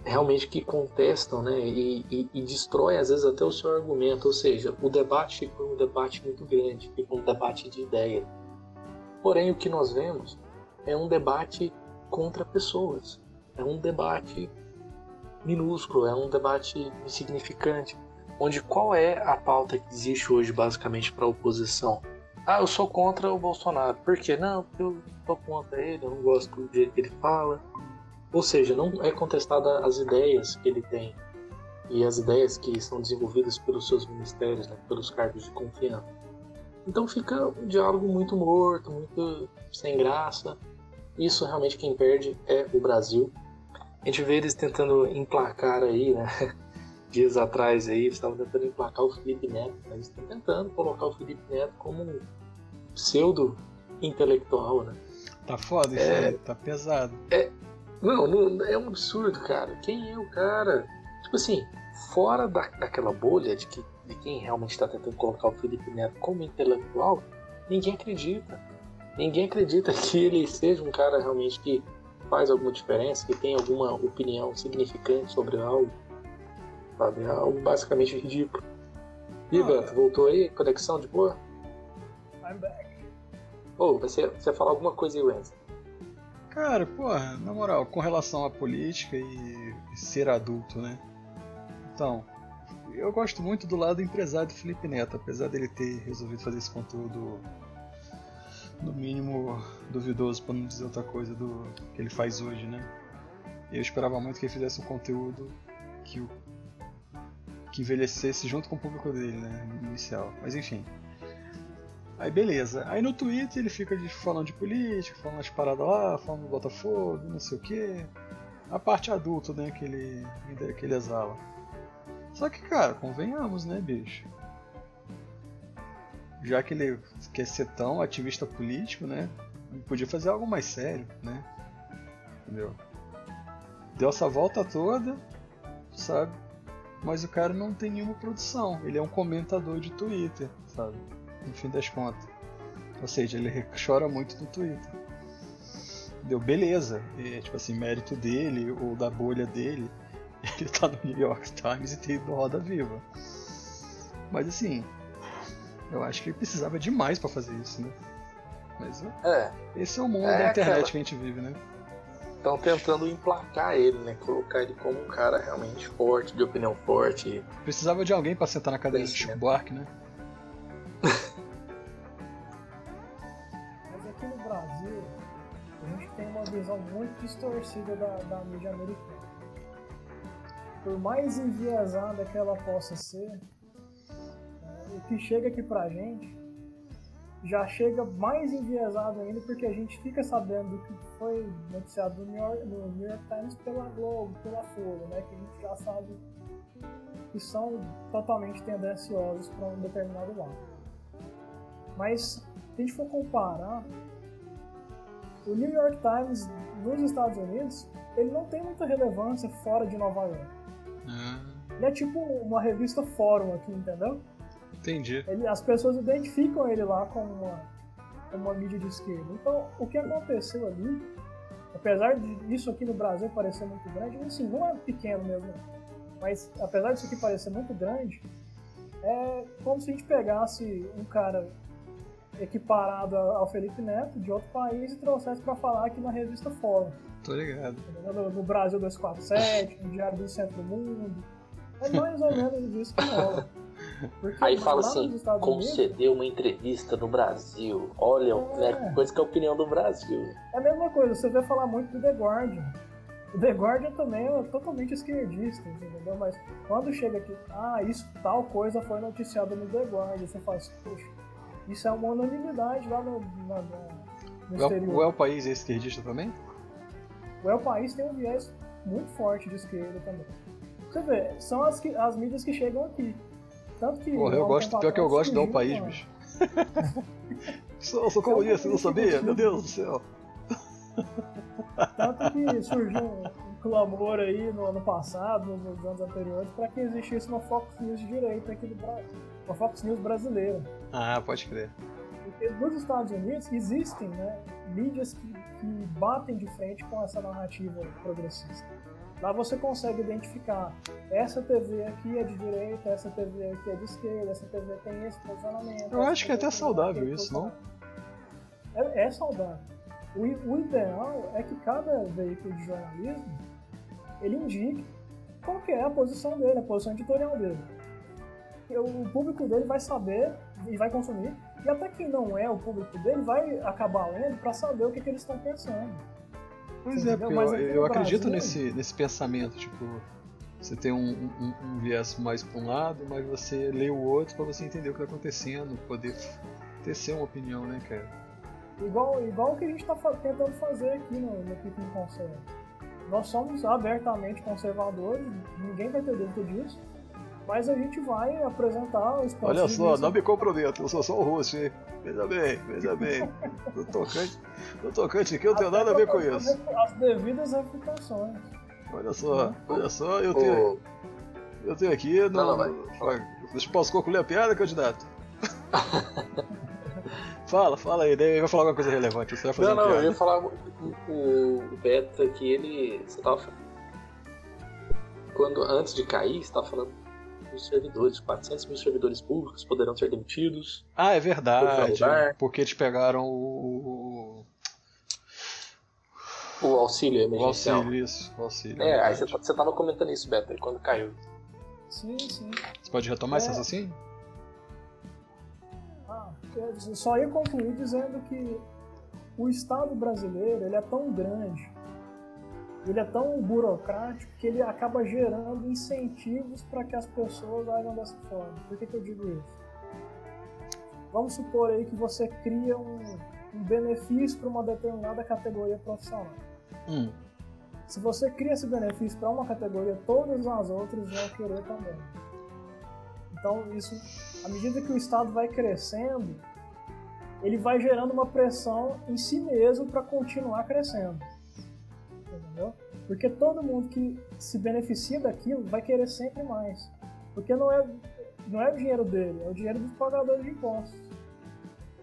[SPEAKER 2] realmente que contestam, né? E, e, e destrói às vezes até o seu argumento, ou seja, o debate fica um debate muito grande, fica um debate de ideia. Porém, o que nós vemos é um debate contra pessoas, é um debate minúsculo, é um debate insignificante, onde qual é a pauta que existe hoje basicamente para a oposição? Ah, eu sou contra o Bolsonaro. Por quê? Não, porque eu estou contra ele, eu não gosto do jeito que ele fala. Ou seja, não é contestada as ideias que ele tem e as ideias que são desenvolvidas pelos seus ministérios, né, pelos cargos de confiança. Então fica um diálogo muito morto, muito sem graça. Isso realmente quem perde é o Brasil. A gente vê eles tentando emplacar aí, né? Dias atrás aí, eles estavam tentando emplacar o Felipe Neto. Né? Eles estão tentando colocar o Felipe Neto como um pseudo intelectual, né?
[SPEAKER 1] Tá foda isso é, aí, tá pesado.
[SPEAKER 2] É, não, não, é um absurdo, cara. Quem é o cara? Tipo assim, fora da, daquela bolha de que de quem realmente está tentando colocar o Felipe Neto como intelectual, ninguém acredita. Ninguém acredita que ele seja um cara realmente que faz alguma diferença, que tem alguma opinião significante sobre algo. Sabe? É algo basicamente ridículo. Ivan, ah, voltou aí? Conexão de boa?
[SPEAKER 3] I'm back.
[SPEAKER 2] Ô, oh, você, você falar alguma coisa aí, Wesley?
[SPEAKER 1] Cara, porra, na moral, com relação à política e ser adulto, né? Então, eu gosto muito do lado empresário do Felipe Neto, apesar dele ter resolvido fazer esse conteúdo no mínimo duvidoso, para não dizer outra coisa do que ele faz hoje, né? Eu esperava muito que ele fizesse um conteúdo que o que envelhecesse junto com o público dele, né, inicial. Mas enfim. Aí beleza. Aí no Twitter ele fica falando de política, falando as paradas lá, falando do Botafogo, não sei o que. a parte adulta, né, que ele, que ele exala. Só que, cara, convenhamos, né, bicho? Já que ele quer ser tão ativista político, né? Ele podia fazer algo mais sério, né? Entendeu? Deu essa volta toda, sabe? Mas o cara não tem nenhuma produção. Ele é um comentador de Twitter, sabe? No fim das contas. Ou seja, ele chora muito no Twitter. Deu beleza. É, tipo assim, mérito dele ou da bolha dele. Ele tá no New York Times e tem Roda Viva. Mas assim, eu acho que ele precisava demais para fazer isso, né? Mas é. esse é o mundo é da internet aquela... que a gente vive, né?
[SPEAKER 2] Estão tentando emplacar ele, né? Colocar ele como um cara realmente forte, de opinião forte.
[SPEAKER 1] Precisava de alguém para sentar na cadeira do Chico Buarque, né?
[SPEAKER 3] Mas aqui no Brasil, a gente tem uma visão muito distorcida da, da mídia americana. Por mais enviesada que ela possa ser, é, o que chega aqui pra gente já chega mais enviesado ainda porque a gente fica sabendo do que foi noticiado no New, York, no New York Times pela Globo, pela Folha, né? Que a gente já sabe que são totalmente tendenciosos para um determinado lado. Mas se a gente for comparar, o New York Times nos Estados Unidos, ele não tem muita relevância fora de Nova York. Uhum. Ele é tipo uma revista fórum aqui, entendeu?
[SPEAKER 1] Entendi.
[SPEAKER 3] Ele, as pessoas identificam ele lá como uma, como uma mídia de esquerda. Então, o que aconteceu ali, apesar disso aqui no Brasil parecer muito grande, assim, não é pequeno mesmo, mas apesar disso aqui parecer muito grande, é como se a gente pegasse um cara equiparado ao Felipe Neto de outro país e trouxesse para falar aqui na revista Fórum.
[SPEAKER 1] Tô ligado.
[SPEAKER 3] No, no Brasil 247, no Diário do Centro do Mundo. É mais ou menos isso que rola.
[SPEAKER 2] Porque Aí fala assim, concedeu uma entrevista no Brasil. Olha, é. é coisa que é a opinião do Brasil.
[SPEAKER 3] É a mesma coisa, você vê falar muito do The Guardian. O The Guardian também é totalmente esquerdista, entendeu? Mas quando chega aqui, ah, isso tal coisa foi noticiada no The Guardian, você fala assim, poxa, isso é uma unanimidade lá no, na, no exterior.
[SPEAKER 1] O El País é esquerdista também?
[SPEAKER 3] O El País tem um viés muito forte de esquerda também. Você vê, são as, que, as mídias que chegam aqui. Tanto que.
[SPEAKER 1] Porra, eu gosto, pior que eu gosto dar um país, bicho. sou, sou comunista, não sabia? Meu Deus do céu.
[SPEAKER 3] Tanto que surgiu um, um clamor aí no ano passado, nos anos anteriores, para que existisse uma Fox News de direita aqui do Brasil. Uma Fox News brasileira.
[SPEAKER 1] Ah, pode crer.
[SPEAKER 3] Porque nos Estados Unidos existem né, mídias que, que batem de frente com essa narrativa progressista. Lá você consegue identificar essa TV aqui é de direita, essa TV aqui é de esquerda, essa TV tem esse posicionamento.
[SPEAKER 1] Eu acho que é até saudável isso, não?
[SPEAKER 3] É, é saudável. O, o, ideal é que cada veículo de jornalismo ele indique qual é a posição dele, a posição editorial dele. O público dele vai saber e vai consumir, e até quem não é o público dele vai acabar lendo para saber o que, que eles estão pensando.
[SPEAKER 1] Pois é, porque eu, eu acredito nesse, nesse pensamento, tipo, você tem um, um, um, viés mais para um lado, mas você lê o outro para você entender o que está acontecendo, poder ter uma opinião, né, cara?
[SPEAKER 3] Igual, igual o que a gente está tentando fazer aqui no, no Pequeno Conselho. Nós somos abertamente conservadores, ninguém vai ter dúvida disso. Mas a gente vai apresentar os
[SPEAKER 1] pontos Olha só, não me comprometo, eu sou só o host, hein? Veja bem, veja bem. No tocante, no tocante aqui eu não tenho nada a ver com isso.
[SPEAKER 3] As devidas reputações.
[SPEAKER 1] Olha só, olha só, eu tenho. Eu tenho aqui. No, não, não, vai. Deixa eu posso concluir a piada, candidato? fala, fala aí, daí vai falar alguma coisa relevante. Você vai fazer
[SPEAKER 2] não, não,
[SPEAKER 1] piada.
[SPEAKER 2] eu ia falar o, o Beta que ele. Você tava quando antes de cair, você tava falando dos servidores. 400 mil servidores públicos poderão ser demitidos.
[SPEAKER 1] Ah, é verdade. Porque eles pegaram o.
[SPEAKER 2] O auxílio emergencial.
[SPEAKER 1] O auxílio, isso. O auxílio,
[SPEAKER 2] é, é aí você, você tava comentando isso, Beto, quando caiu.
[SPEAKER 3] Sim, sim.
[SPEAKER 1] Você pode retomar é. esse raciocínio?
[SPEAKER 3] Ah, eu só ia concluir dizendo que o Estado brasileiro ele é tão grande ele é tão burocrático que ele acaba gerando incentivos para que as pessoas agam dessa forma. Por que, que eu digo isso? Vamos supor aí que você cria um, um benefício para uma determinada categoria profissional. Hum. se você cria esse benefício para uma categoria, todas as outras vão querer também. Então, isso, à medida que o Estado vai crescendo, ele vai gerando uma pressão em si mesmo para continuar crescendo. Porque todo mundo que se beneficia daquilo vai querer sempre mais. Porque não é, não é o dinheiro dele, é o dinheiro dos pagadores de impostos.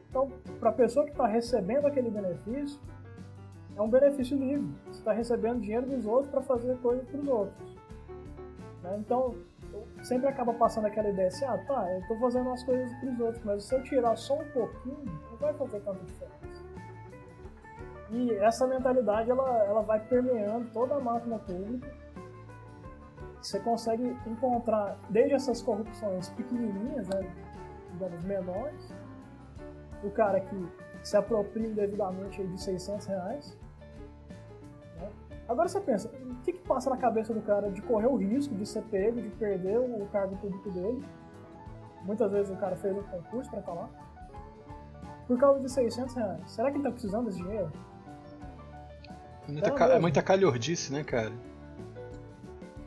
[SPEAKER 3] Então, para a pessoa que está recebendo aquele benefício, é um benefício livre. Você está recebendo dinheiro dos outros para fazer coisas para os outros. Né? Então, sempre acaba passando aquela ideia assim, ah, tá, eu estou fazendo as coisas para os outros, mas se eu tirar só um pouquinho, não vai fazer tanta diferença. E essa mentalidade, ela, ela vai permeando toda a máquina pública. Você consegue encontrar, desde essas corrupções pequenininhas, né, digamos, menores, o cara que se apropria indevidamente de 600 reais, Agora você pensa, o que, que passa na cabeça do cara de correr o risco de ser pego, de perder o cargo público dele? Muitas vezes o cara fez um concurso para lá. Por causa de 600 reais. Será que ele tá precisando desse dinheiro?
[SPEAKER 1] É muita, ca... é muita calhordice, né, cara?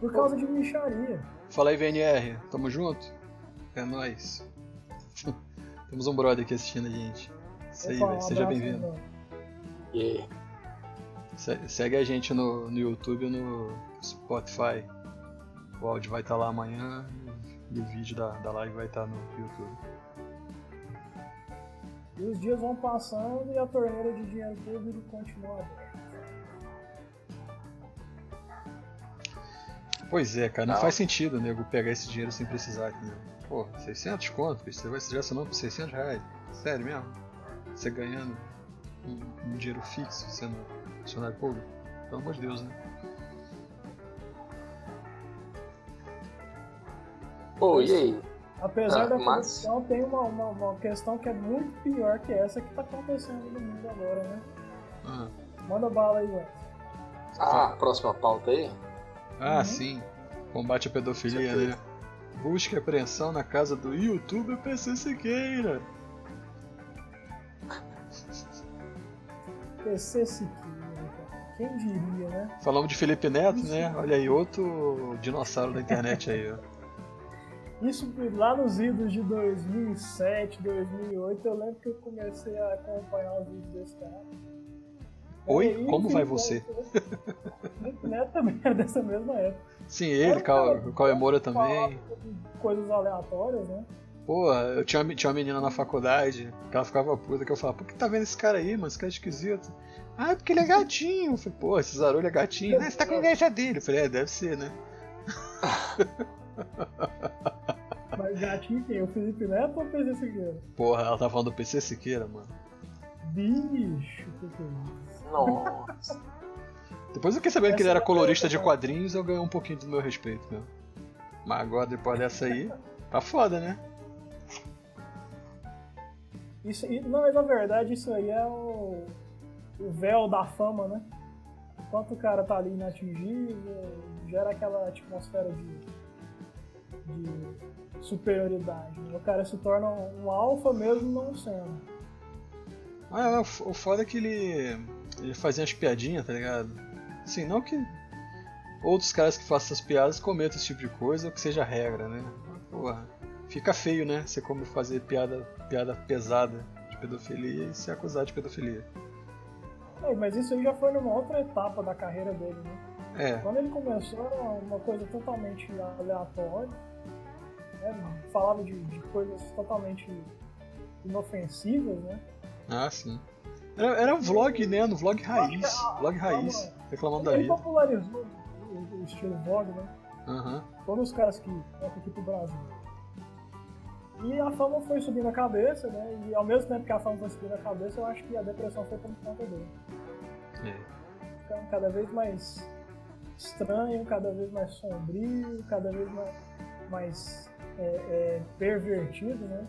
[SPEAKER 3] Por causa de micharia.
[SPEAKER 1] Fala aí, VNR. Tamo junto? É nóis. Temos um brother aqui assistindo a gente. Isso aí, velho. Seja bem-vindo.
[SPEAKER 2] Yeah.
[SPEAKER 1] Segue a gente no, no YouTube e no Spotify. O áudio vai estar tá lá amanhã e o vídeo da, da live vai estar tá no YouTube.
[SPEAKER 3] E os dias vão passando e a torneira de dinheiro público continua aberta.
[SPEAKER 1] Pois é, cara, não, não, faz sentido o nego pegar esse dinheiro sem precisar. Né? Pô, 600 conto, você vai já assinou por 600 reais. Sério mesmo? Você ganhando um, um dinheiro fixo, sendo funcionário público. Pelo amor de Deus, né?
[SPEAKER 2] Pô, e aí?
[SPEAKER 3] Apesar ah, da corrupção, mas... tem uma, uma, uma, questão que é muito pior que essa que tá acontecendo no mundo agora, né? Ah. Manda bala aí, Wes.
[SPEAKER 2] Ah, próxima pauta aí?
[SPEAKER 1] Ah, uhum. sim. Combate à pedofilia, né? Busca e apreensão na casa do youtuber PC Siqueira.
[SPEAKER 3] PC Siqueira. Quem diria, né?
[SPEAKER 1] Falamos de Felipe Neto, Isso. né? Olha aí, outro dinossauro da internet aí, ó.
[SPEAKER 3] Isso lá nos idos de 2007, 2008, eu lembro que eu comecei a acompanhar os vídeos desse cara.
[SPEAKER 1] Oi, e, como vai você?
[SPEAKER 3] Felipe Neto também era dessa mesma época.
[SPEAKER 1] Sim, ele, o Cauê Moura também.
[SPEAKER 3] Coisas aleatórias, né?
[SPEAKER 1] Pô, eu tinha, tinha uma menina na faculdade que ela ficava puta, que eu falava, por que tá vendo esse cara aí, mano? Esse cara é esquisito. Ah, porque ele é gatinho. Eu falei, pô, esse Zarolho é gatinho. Ah, você tá com inveja dele. Eu falei, é, deve ser, né?
[SPEAKER 3] Mas gatinho quem? O Felipe Neto ou o PC Siqueira?
[SPEAKER 1] Porra, ela tá falando do PC Siqueira, mano.
[SPEAKER 3] Bicho, que é isso?
[SPEAKER 2] Nossa.
[SPEAKER 1] Depois eu fiquei sabendo que ele era colorista de quadrinhos, eu ganhei um pouquinho do meu respeito, meu. Mas agora, depois dessa aí, tá foda, né?
[SPEAKER 3] Isso, não, mas na verdade isso aí é o o véu da fama, né? Enquanto o cara tá ali inatingível, gera aquela atmosfera de, de superioridade. Né? O cara se torna um alfa mesmo não sendo.
[SPEAKER 1] Ah, o foda é que ele, ele fazia as piadinhas, tá ligado? Assim, não que outros caras que façam essas piadas cometam esse tipo de coisa ou que seja regra, né? Porra, fica feio, né? Você como fazer piada, piada pesada de pedofilia e ser acusado de pedofilia.
[SPEAKER 3] É, mas isso aí já foi numa outra etapa da carreira dele, né?
[SPEAKER 1] É.
[SPEAKER 3] Quando ele começou era uma coisa totalmente aleatória, né? falava de, de coisas totalmente inofensivas, né?
[SPEAKER 1] Ah, sim. Era, era um vlog, né? No vlog raiz. vlog raiz, reclamando da vida.
[SPEAKER 3] Ele popularizou o, o estilo vlog, né?
[SPEAKER 1] Uhum.
[SPEAKER 3] Todos os caras que vêm aqui pro Brasil. E a fama foi subindo a cabeça, né? E ao mesmo tempo que a fama foi subindo a cabeça, eu acho que a depressão foi tomando conta dele. É. Ficando cada vez mais estranho, cada vez mais sombrio, cada vez mais, mais é, é, pervertido, né?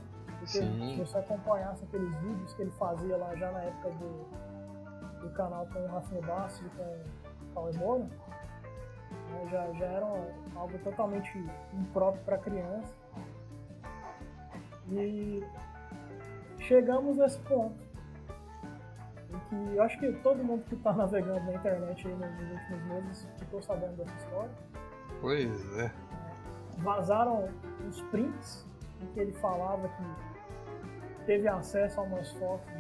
[SPEAKER 3] Porque Sim. se você acompanhasse aqueles vídeos que ele fazia lá já na época do, do canal com o Rafinha Bassi e com o Moura, né, já, já era algo totalmente impróprio para criança. E chegamos nesse ponto em que eu acho que todo mundo que está navegando na internet aí nos últimos meses ficou sabendo dessa história.
[SPEAKER 1] Pois é.
[SPEAKER 3] Vazaram uns prints em que ele falava que teve acesso a umas fotos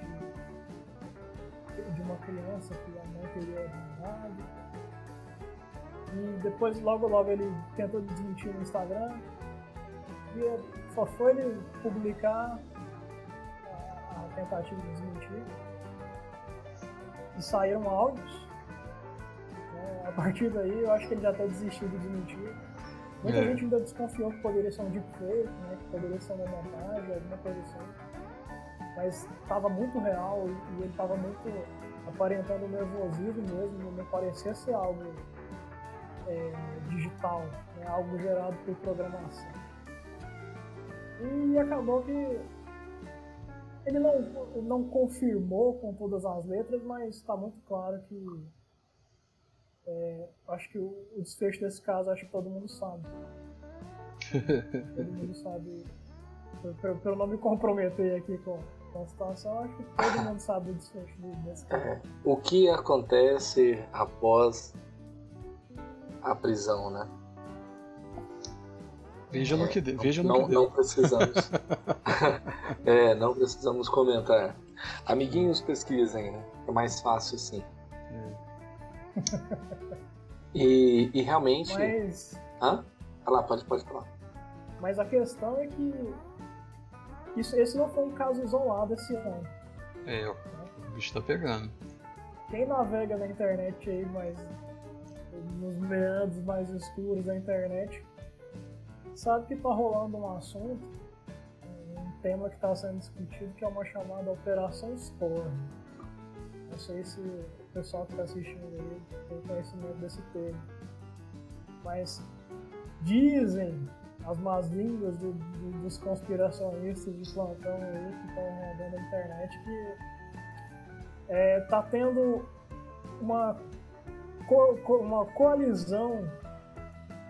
[SPEAKER 3] de, de uma criança que a mãe teria abandonado. E depois, logo logo, ele tentou desmentir no Instagram. E só foi ele publicar a, a tentativa de desmentir. E saíram áudios. Né? A partir daí, eu acho que ele já até desistiu de desmentir. Muita
[SPEAKER 1] É.
[SPEAKER 3] gente ainda desconfiou que poderia ser um deepfake, né? que poderia ser uma montagem, alguma coisa assim. Mas estava muito real e, e ele estava muito aparentando nervosismo mesmo, não parecia ser algo é, digital, né? algo gerado por programação. E acabou que ele não, não confirmou com todas as letras, mas está muito claro que é, acho que o, o desfecho desse caso acho que todo mundo sabe. todo mundo sabe. Pelo, pelo não me comprometer aqui com, com a situação, acho que todo mundo sabe o desfecho de- desse caso.
[SPEAKER 2] É, o que acontece após a prisão, né?
[SPEAKER 1] Veja no que, de, veja no
[SPEAKER 2] não,
[SPEAKER 1] que deu.
[SPEAKER 2] não precisamos. é, não precisamos comentar. Amiguinhos, pesquisem, né? É mais fácil assim. E, e realmente.
[SPEAKER 3] Mas,
[SPEAKER 2] Hã? Ah lá, pode, pode falar.
[SPEAKER 3] mas a questão é que isso, esse não foi um caso isolado esse ano.
[SPEAKER 1] É, o bicho tá pegando.
[SPEAKER 3] Quem navega na internet aí, mais nos meandros mais escuros da internet, sabe que tá rolando um assunto, um tema que está sendo discutido, que é uma chamada Operação Storm. Não sei se o pessoal que está assistindo aí tem conhecimento desse termo. Mas dizem as más línguas do- do- dos conspiracionistas de plantão aí que estão rodando na internet que é, tá tendo uma, co- uma coalizão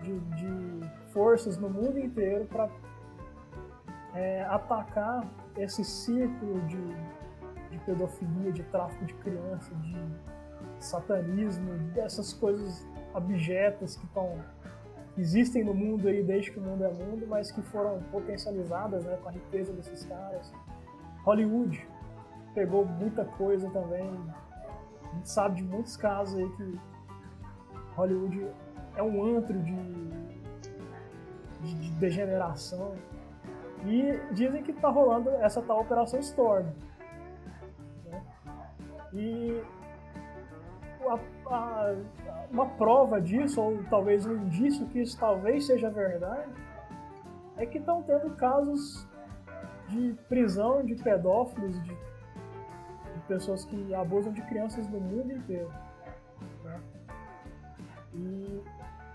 [SPEAKER 3] de, de forças no mundo inteiro para atacar esse círculo de, de pedofilia, de tráfico de crianças, de satanismo, dessas coisas abjetas que estão existem no mundo aí desde que o mundo é mundo, mas que foram potencializadas né, com a riqueza desses caras. Hollywood pegou muita coisa também. A gente sabe de muitos casos aí que Hollywood é um antro de, de, de degeneração. E dizem que tá rolando essa tal Operação Storm. né? E a- a- uma prova disso, ou talvez um indício que isso talvez seja verdade, é que estão tendo casos de prisão de pedófilos, de, de pessoas que abusam de crianças no mundo inteiro. né? E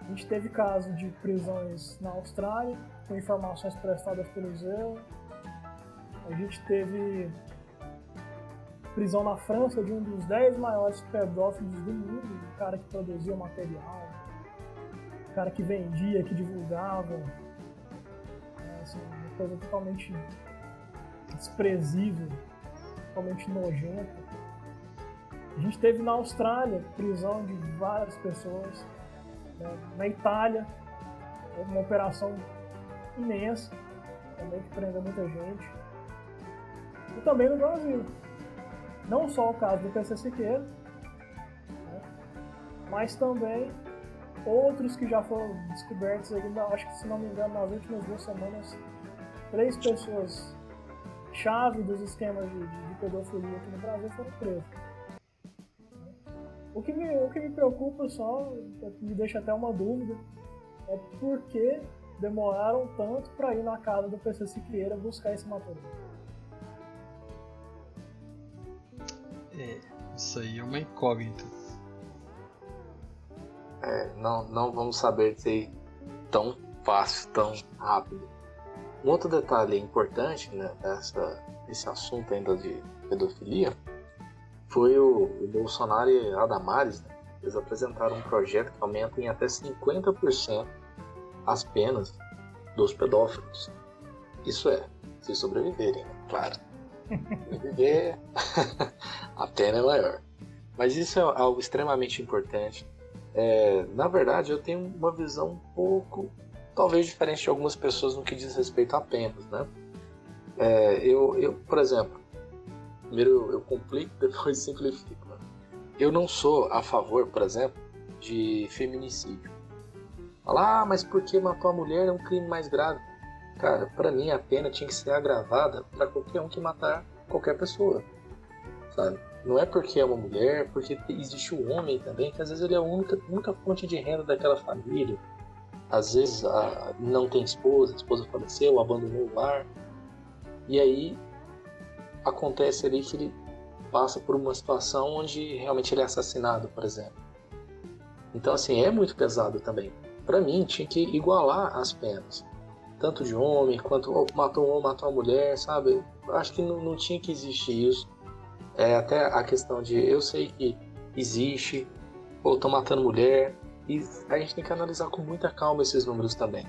[SPEAKER 3] a gente teve caso de prisões na Austrália, com informações prestadas pelo ZEU. A gente teve prisão na França de um dos 10 maiores pedófilos do mundo, um cara que produzia material, um cara que vendia, que divulgava. É, assim, uma coisa totalmente desprezível, totalmente nojenta. A gente teve na Austrália prisão de várias pessoas. né? Na Itália, uma operação imensa, também que prendeu muita gente. E também no Brasil. Não só o caso do PC Siqueira, né? mas também outros que já foram descobertos ainda, acho que se não me engano, nas últimas duas semanas, três pessoas chave dos esquemas de, de- de pedofilia aqui no Brasil foram presas. O que me, o que me preocupa só, me deixa até uma dúvida, é por que demoraram tanto para ir na casa do PC Siqueira buscar esse material.
[SPEAKER 1] É, isso aí é uma incógnita.
[SPEAKER 2] É, não, não vamos saber dizer tão fácil, tão rápido. Um outro detalhe importante né, dessa, desse assunto ainda de pedofilia foi o, o Bolsonaro e a Damares. Né? Eles apresentaram um projeto que aumenta em até 50% as penas dos pedófilos. Isso é, se sobreviverem, né? claro. Sobreviver, a pena é maior. Mas isso é algo extremamente importante. É, na verdade, eu tenho uma visão um pouco, talvez diferente de algumas pessoas no que diz respeito a penas, né? É, eu, eu, por exemplo, primeiro eu, eu complico, depois simplifico. Né? Eu não sou a favor, por exemplo, de feminicídio. Falar, ah, mas porque matou a mulher é um crime mais grave. Cara, para mim a pena tinha que ser agravada para qualquer um que matar qualquer pessoa, sabe? Não é porque é uma mulher, porque existe o um homem também, que às vezes ele é a única, única fonte de renda daquela família. Às vezes a, não tem esposa, a esposa faleceu, abandonou o lar. E aí acontece ali que ele passa por uma situação onde realmente ele é assassinado, por exemplo. Então, assim, é muito pesado também. Para mim, tinha que igualar as penas. Tanto de homem, quanto oh, matou um homem, matou uma mulher, sabe? Acho que não, não tinha que existir isso. É até a questão de eu sei que existe, ou estão matando mulher, e a gente tem que analisar com muita calma esses números também.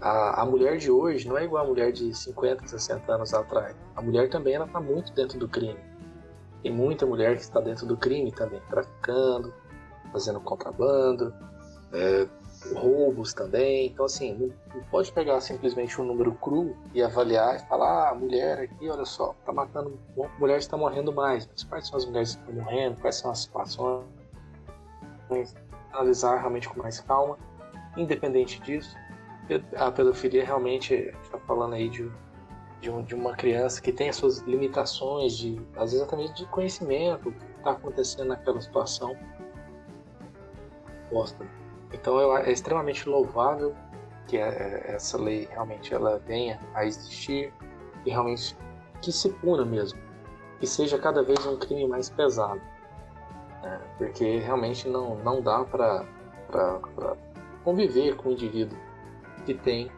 [SPEAKER 2] A, a mulher de hoje não é igual a mulher de 50, 60 anos atrás. A mulher também ela está muito dentro do crime. Tem muita mulher que está dentro do crime também, traficando, fazendo contrabando, é, roubos também. Então, assim, não, pode pegar simplesmente um número cru e avaliar e falar: ah, mulher aqui, olha só, tá matando, mulher está morrendo mais. Mas quais são as mulheres que estão morrendo? Quais são as situações? Analisar realmente com mais calma. Independente disso, a pedofilia realmente, está falando aí de, de, um, de, uma criança que tem as suas limitações, de, às vezes até mesmo de conhecimento, o que está acontecendo naquela situação. Posta. Então eu, é extremamente louvável que é, é, essa lei realmente ela venha a existir e realmente que se puna mesmo, que seja cada vez um crime mais pesado, né? porque realmente não, não dá para conviver com o indivíduo que tem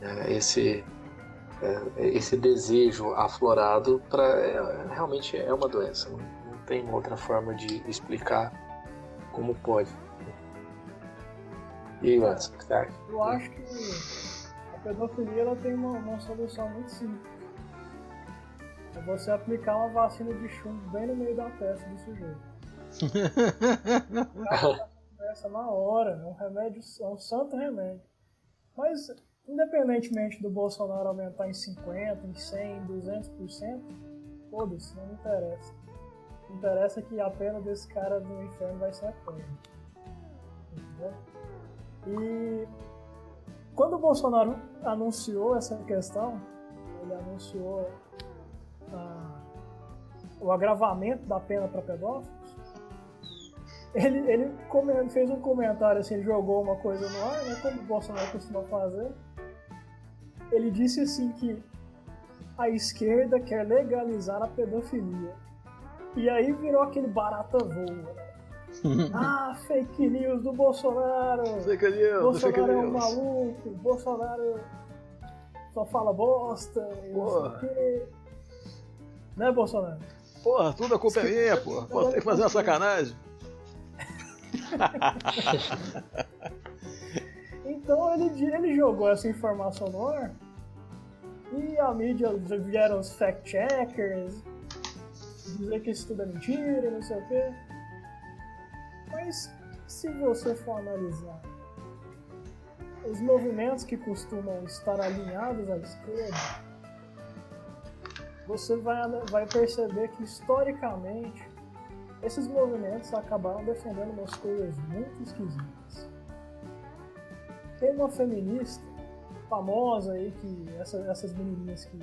[SPEAKER 2] é, esse é, esse desejo aflorado para realmente é uma doença não tem outra forma de explicar como pode e aí, mano, o que você acha?
[SPEAKER 3] Eu acho que a pedofilia ela tem uma, uma solução muito simples. É você aplicar uma vacina de chumbo bem no meio da testa do sujeito. Essa na hora, é um remédio, é um santo remédio. Mas, independentemente do Bolsonaro aumentar em 50, em 100, 200%, foda-se, não me interessa. O que interessa é que a pena desse cara do inferno vai ser a pena. Entendeu? E quando o Bolsonaro anunciou essa questão, ele anunciou ah, o agravamento da pena para pedófilos, ele, ele fez um comentário assim, jogou uma coisa no ar, né, como o Bolsonaro costuma fazer. Ele disse assim que a esquerda quer legalizar a pedofilia. E aí virou aquele barata voa. Ah, fake news do Bolsonaro.
[SPEAKER 1] Fake news,
[SPEAKER 3] Bolsonaro
[SPEAKER 1] fake
[SPEAKER 3] é um
[SPEAKER 1] news.
[SPEAKER 3] maluco. Bolsonaro só fala bosta. E não sei o quê. Né, Bolsonaro?
[SPEAKER 1] Porra, tudo a culpa é minha, porra. Você tem que fazer uma sacanagem.
[SPEAKER 3] então ele, ele jogou essa informação no ar e a mídia vieram os fact-checkers dizer que isso tudo é mentira, não sei o quê. Mas se você for analisar os movimentos que costumam estar alinhados à esquerda, você vai, vai perceber que historicamente esses movimentos acabaram defendendo umas coisas muito esquisitas. Tem uma feminista famosa aí que essa, essas menininhas que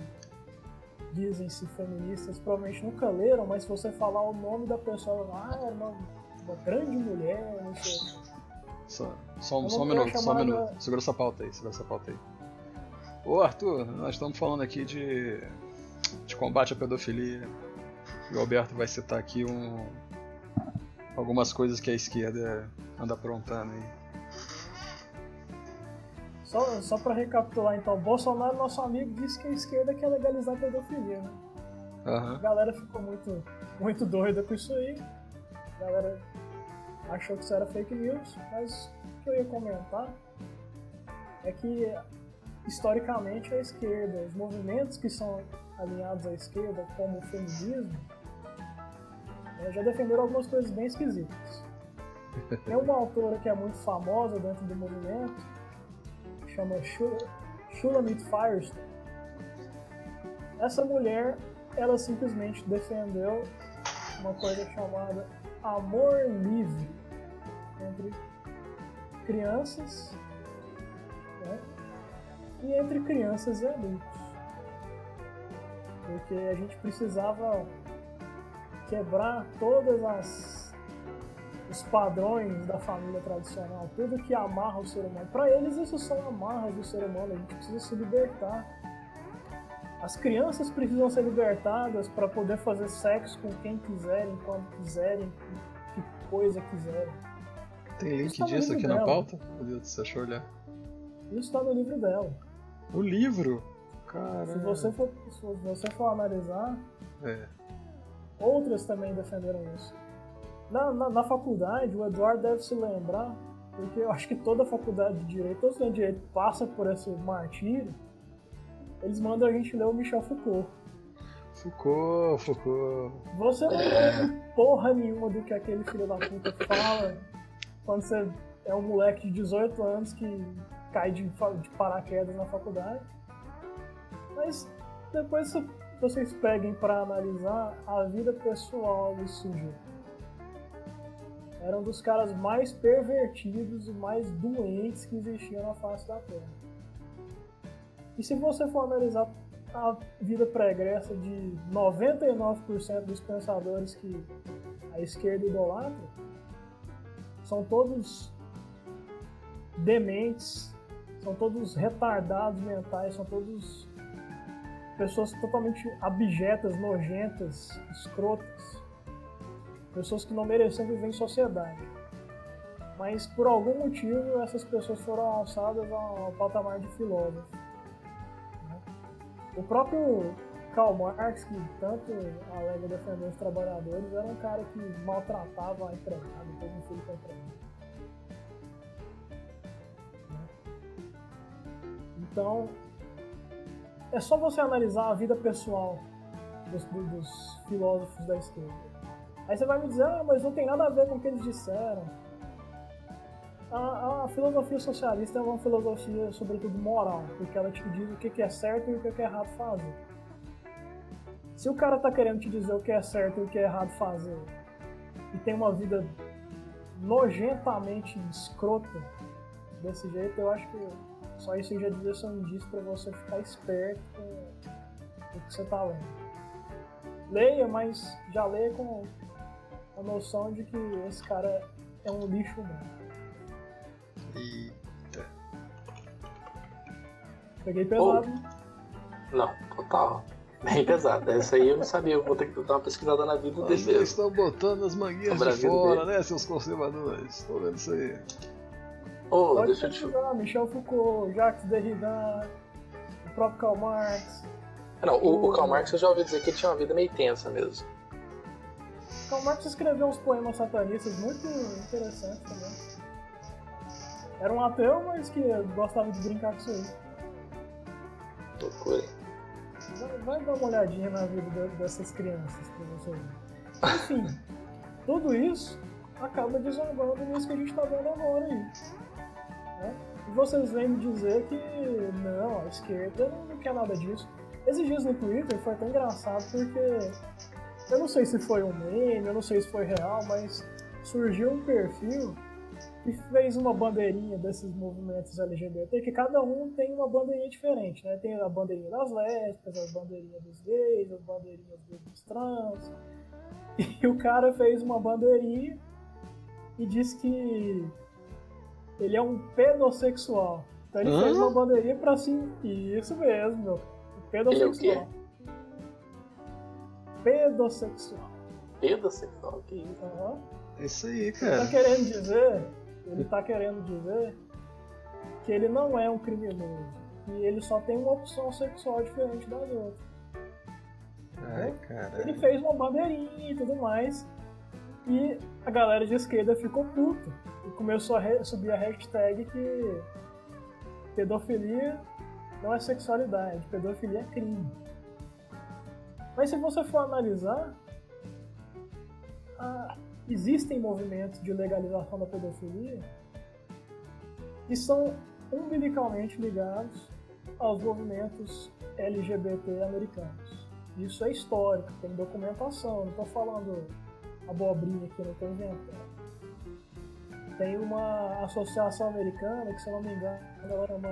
[SPEAKER 3] dizem-se feministas provavelmente nunca leram, mas se você falar o nome da pessoa, ah, é uma grande mulher, não sei.
[SPEAKER 1] Só, só, só um minuto, chamada... só um minuto. Segura essa pauta aí, segura essa pauta aí. Ô Arthur, nós estamos falando aqui de, de combate à pedofilia. E o Alberto vai citar aqui um, algumas coisas que a esquerda anda aprontando aí.
[SPEAKER 3] Só, só pra recapitular então, Bolsonaro, nosso amigo, disse que a esquerda quer legalizar a pedofilia, né?
[SPEAKER 1] Uhum.
[SPEAKER 3] A galera ficou muito, muito doida com isso aí. A galera achou que isso era fake news, mas o que eu ia comentar é que historicamente a esquerda, os movimentos que são alinhados à esquerda, como o feminismo, né, já defenderam algumas coisas bem esquisitas. Tem uma autora que é muito famosa dentro do movimento, chama Shulamit Firestone. Essa mulher, ela simplesmente defendeu uma coisa chamada amor livre entre crianças né, e entre crianças e adultos. Porque a gente precisava quebrar todas as os padrões da família tradicional, tudo que amarra o ser humano. Para eles isso são amarras do ser humano, a gente precisa se libertar. As crianças precisam ser libertadas para poder fazer sexo com quem quiserem, quando quiserem, que coisa quiserem.
[SPEAKER 1] Tem link tá disso aqui dela. na pauta? Meu Deus, você achou olhar?
[SPEAKER 3] Isso está no livro dela.
[SPEAKER 1] O livro? Cara.
[SPEAKER 3] Se você for, se você for analisar,
[SPEAKER 1] é.
[SPEAKER 3] outras também defenderam isso. Na, na, na, faculdade, o Eduardo deve se lembrar, porque eu acho que toda faculdade de Direito, todo estudante de Direito passa por esse martírio, eles mandam a gente ler o Michel Foucault.
[SPEAKER 1] Foucault, Foucault.
[SPEAKER 3] Você não lembra porra nenhuma do que aquele filho da puta fala quando você é um moleque de 18 anos que cai de, de paraquedas na faculdade. Mas depois vocês peguem para analisar a vida pessoal do sujeito era um dos caras mais pervertidos e mais doentes que existiam na face da Terra. E se você for analisar a vida pregressa de 99% dos pensadores que a esquerda idolatra, são todos dementes, são todos retardados mentais, são todos pessoas totalmente abjetas, nojentas, escrotas pessoas que não mereciam viver em sociedade. Mas por algum motivo essas pessoas foram alçadas ao patamar de filósofo. O próprio Karl Marx, que tanto alega defender os trabalhadores, era um cara que maltratava a empregada, um filho com a empregada. Né? Então, é só você analisar a vida pessoal dos, dos filósofos da esquerda. Aí você vai me dizer, ah, mas não tem nada a ver com o que eles disseram. A, a filosofia socialista é uma filosofia, sobretudo, moral, porque ela te diz o que é certo e o que é errado fazer. Se o cara tá querendo te dizer o que é certo e o que é errado fazer, e tem uma vida nojentamente escrota desse jeito, eu acho que só isso já devia ser um indício para você ficar esperto com o que você tá lendo. Leia, mas já leia com a noção de que esse cara é um lixo humano.
[SPEAKER 1] Eita.
[SPEAKER 3] Peguei pesado.
[SPEAKER 2] Oh. Não, total. Bem pesado. Essa aí eu não sabia, eu vou ter que dar uma pesquisada na vida dele.
[SPEAKER 1] Vocês estão botando as manguinhas de fora, dele. né, seus conservadores? Estou vendo isso aí.
[SPEAKER 3] Oh,
[SPEAKER 2] deixa eu te...
[SPEAKER 3] Michel Foucault, Jacques Derrida, o próprio Karl Marx.
[SPEAKER 2] Não, o, o Karl Marx eu já ouvi dizer que ele tinha uma vida meio tensa mesmo.
[SPEAKER 3] Karl Marx escreveu uns poemas satanistas muito interessantes também. Era um ateu, mas que gostava de brincar com isso aí.
[SPEAKER 2] Loucura.
[SPEAKER 3] Vai, vai dar uma olhadinha na vida dessas crianças pra você ver. Enfim, tudo isso acaba desandando nisso que a gente tá vendo agora aí. Né? E vocês vêm me dizer que não, a esquerda não quer nada disso. Esses dias no Twitter foi até engraçado porque eu não sei se foi um meme, eu não sei se foi real, mas surgiu um perfil que fez uma bandeirinha desses movimentos LGBT, que cada um tem uma bandeirinha diferente, né? Tem a bandeirinha das lésbicas, as bandeirinhas dos gays, as bandeirinhas dos trans. E o cara fez uma bandeirinha e disse que ele é um pedossexual. Então ele Hã? fez uma bandeirinha pra sim. Isso mesmo, meu. Pedossexual.
[SPEAKER 2] Ele
[SPEAKER 3] pedossexual.
[SPEAKER 2] Pedossexual? Que isso?
[SPEAKER 3] Uhum.
[SPEAKER 1] É isso aí,
[SPEAKER 3] cara. Ele tá querendo dizer, ele tá querendo dizer que ele não é um criminoso. E ele só tem uma opção sexual diferente das outras.
[SPEAKER 1] Ai, cara.
[SPEAKER 3] Ele fez uma bandeirinha e tudo mais. E a galera de esquerda ficou puta. E começou a subir a hashtag que pedofilia não é sexualidade, pedofilia é crime. Mas se você for analisar, existem movimentos de legalização da pedofilia que são umbilicalmente ligados aos movimentos LGBT americanos. Isso é histórico, tem documentação, não estou falando abobrinha aqui, não estou inventando. Tem uma associação americana que, se eu não me engano, ela chama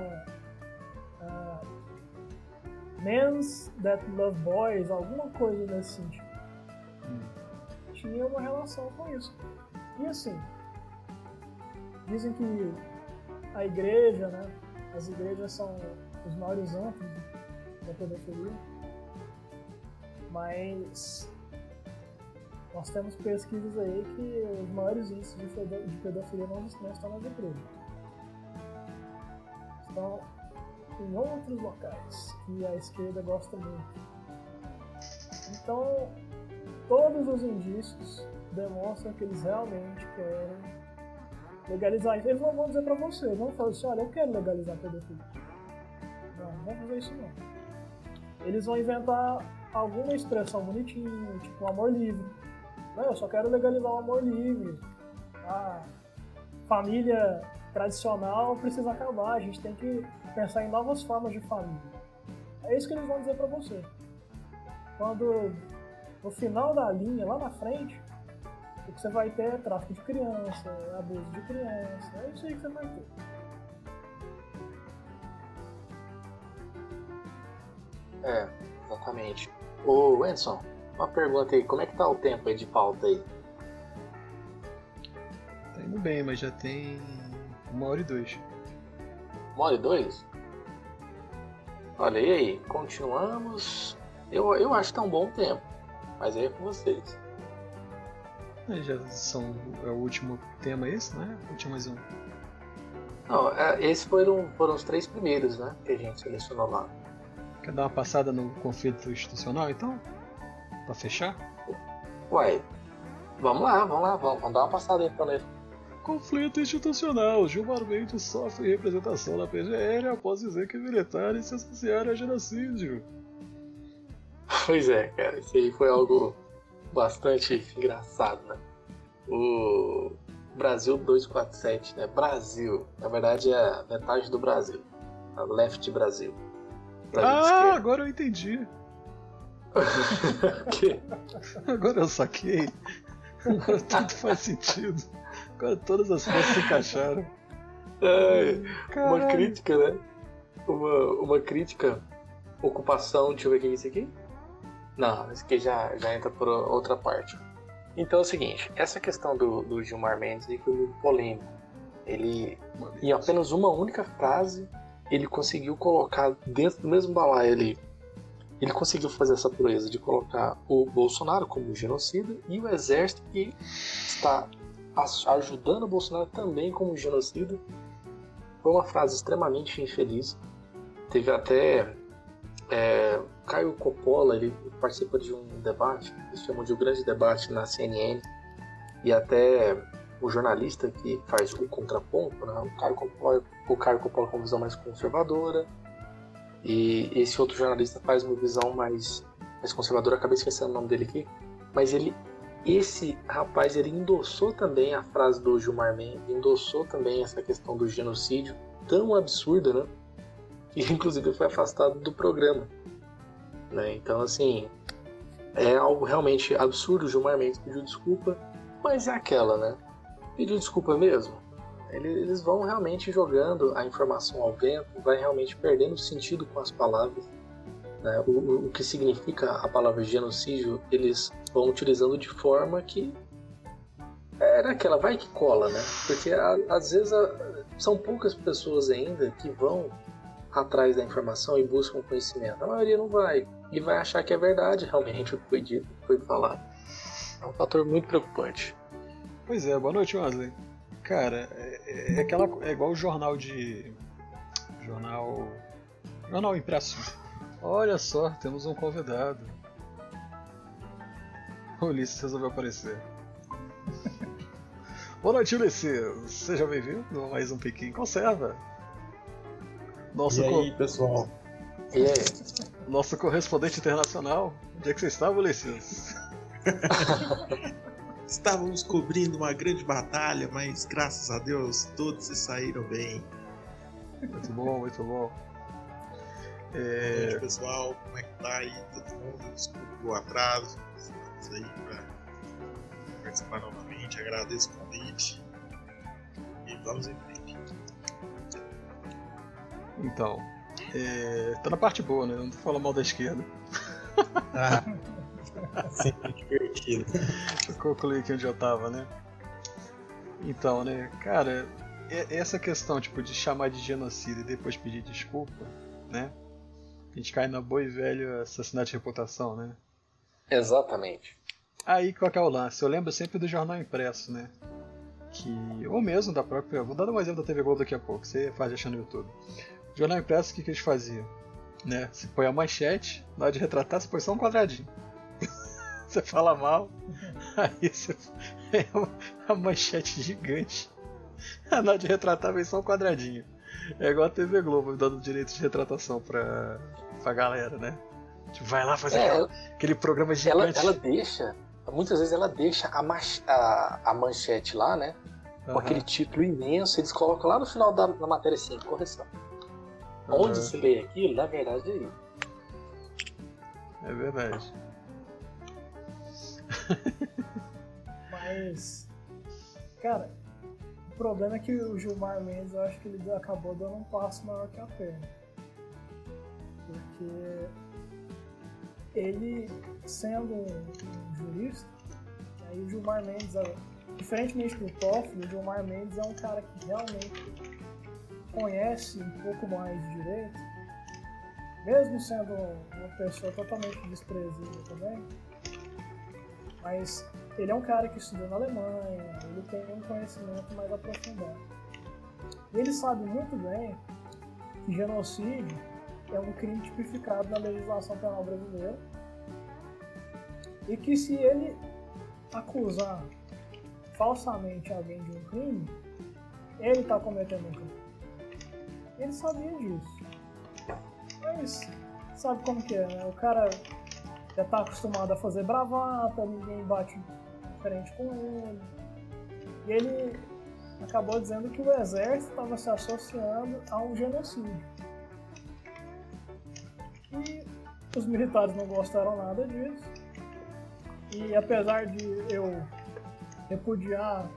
[SPEAKER 3] uh, Men's That Love Boys, alguma coisa nesse sentido. Tinha uma relação com isso. E assim, dizem que a igreja, né? As igrejas são os maiores antros da pedofilia. Mas nós temos pesquisas aí que os maiores índices de pedofilia não estão nas igrejas. Estão em outros locais que a esquerda gosta muito. Então, todos os indícios demonstram que eles realmente querem legalizar. Eles não vão dizer pra você, vão falar assim, olha, eu quero legalizar a pedofilia. Não, não vão fazer isso não. Eles vão inventar alguma expressão bonitinha, tipo amor livre. Não, eu só quero legalizar o amor livre. A família tradicional precisa acabar, a gente tem que pensar em novas formas de família. É isso que eles vão dizer para você. Quando no final da linha, lá na frente, o que você vai ter é tráfico de criança, abuso de criança, é isso aí que você vai ter.
[SPEAKER 2] É, exatamente. Ô, Wenson, uma pergunta aí, como é que tá o tempo aí de pauta aí?
[SPEAKER 1] Tá indo bem, mas já tem uma hora e dois.
[SPEAKER 2] Uma hora e dois? Olha, e aí? Continuamos? Eu, eu acho que tá um bom tempo, mas aí é com vocês.
[SPEAKER 1] É, já são. É o último tema esse, né? Ou tinha mais um?
[SPEAKER 2] Não, é, esses foram, foram os três primeiros, né? Que a gente selecionou lá.
[SPEAKER 1] Quer dar uma passada no conflito institucional então? Pra fechar?
[SPEAKER 2] Uai, vamos lá, vamos lá, vamos, vamos dar uma passada aí pra ler.
[SPEAKER 1] Conflito institucional. Gilmar Mendes sofre representação na PGR após dizer que militares se associaram a genocídio.
[SPEAKER 2] Pois é, cara, isso aí foi algo bastante engraçado, né? O Brasil 247, né? Brasil, na verdade é metade do Brasil. A Left Brasil.
[SPEAKER 1] ah, agora eu entendi. agora eu saquei. Agora tudo faz sentido. Agora todas as coisas se encaixaram.
[SPEAKER 2] É, uma crítica, né? Uma, uma crítica. Ocupação, deixa eu ver o que é isso aqui. Não, isso aqui já, já entra por outra parte. Então é o seguinte, essa questão do, do Gilmar Mendes foi muito polêmico. Ele, em apenas uma única frase, ele conseguiu colocar dentro do mesmo balaio ali. Ele conseguiu fazer essa proeza de colocar o Bolsonaro como genocida e o exército que está ajudando o Bolsonaro também como genocida. Foi uma frase extremamente infeliz. Teve até é, Caio Coppola, ele participa de um debate, eles chamam de um grande debate na CNN, e até o jornalista que faz o contraponto, né, o Caio Coppola, o Caio Coppola com uma visão mais conservadora, e esse outro jornalista faz uma visão mais, mais conservadora, acabei esquecendo o nome dele aqui, mas ele esse rapaz ele endossou também a frase do Gilmar Mendes, endossou também essa questão do genocídio tão absurda, né? E inclusive foi afastado do programa. Né? Então, assim, é algo realmente absurdo. O Gilmar Mendes pediu desculpa, mas é aquela, né? Pediu desculpa mesmo? Eles vão realmente jogando a informação ao vento, vai realmente perdendo sentido com as palavras. Né? O, o que significa a palavra genocídio, eles vão utilizando de forma que era aquela, vai que cola, né? Porque às vezes são poucas pessoas ainda que vão atrás da informação e buscam conhecimento. A maioria não vai e vai achar que é verdade realmente o que foi dito, o que foi falado. É um fator muito preocupante.
[SPEAKER 1] Pois é, boa noite, Wesley. Cara, é, é, aquela, é igual o jornal de. Jornal. Jornal impresso. Olha só, temos um convidado. O Ulisses resolveu aparecer. Boa noite, Ulisses. Seja bem-vindo a mais um Pequim Conserva.
[SPEAKER 4] Nosso e aí, co... pessoal?
[SPEAKER 2] E aí?
[SPEAKER 1] Nosso correspondente internacional. Onde é que você estava, Ulisses?
[SPEAKER 4] Estávamos cobrindo uma grande batalha, mas graças a Deus todos se saíram bem.
[SPEAKER 1] Muito bom, muito bom.
[SPEAKER 4] É... Gente, pessoal, como é que tá aí? Todo mundo, desculpa o atraso. Estamos aí para participar novamente. Agradeço o convite. E vamos em frente.
[SPEAKER 1] Então, é... tá na parte boa, né? Não tô falando mal da esquerda. Ah.
[SPEAKER 4] Sempre divertido.
[SPEAKER 1] Eu concluí aqui onde eu tava, né? Então, né, cara, essa questão tipo de chamar de genocídio e depois pedir desculpa, né? A gente cai na boa e velha assassinato de reputação, né?
[SPEAKER 2] Exatamente.
[SPEAKER 1] Aí qual que é o lance? Eu lembro sempre do jornal impresso, né? Que. Ou mesmo da própria. Vou dar um exemplo da TV Globo daqui a pouco, você faz achando no YouTube. Jornal impresso, o que, que eles faziam? Né? Você põe a manchete, na hora de retratar, você põe só um quadradinho. você fala mal, aí você. É uma manchete gigante. Na hora de retratar, vem só um quadradinho. É igual a TV Globo dando direito de retratação pra, pra galera, né? Tipo, vai lá fazer é, aquele programa gigante.
[SPEAKER 2] Ela, ela deixa, muitas vezes ela deixa a, a, a manchete lá, né? Com uhum. aquele título imenso, eles colocam lá no final da, da matéria assim, correção. Uhum. Onde se lê aquilo, na verdade é isso.
[SPEAKER 1] É verdade.
[SPEAKER 3] Mas, cara, o problema é que o Gilmar Mendes, eu acho que ele acabou dando um passo maior que a perna. Porque ele, sendo um, um jurista, aí o Gilmar Mendes, diferentemente do Toffoli, o Gilmar Mendes é um cara que realmente conhece um pouco mais de direito, mesmo sendo uma pessoa totalmente desprezível também, mas ele é um cara que estudou na Alemanha, ele tem um conhecimento mais aprofundado. E ele sabe muito bem que genocídio é um crime tipificado na legislação penal brasileira e que se ele acusar falsamente alguém de um crime, ele está cometendo um crime. Ele sabia disso. Mas sabe como que é, né? O cara já está acostumado a fazer bravata, ninguém bate frente com ele. E ele acabou dizendo que o exército estava se associando a um genocídio. E os militares não gostaram nada disso. E apesar de eu repudiar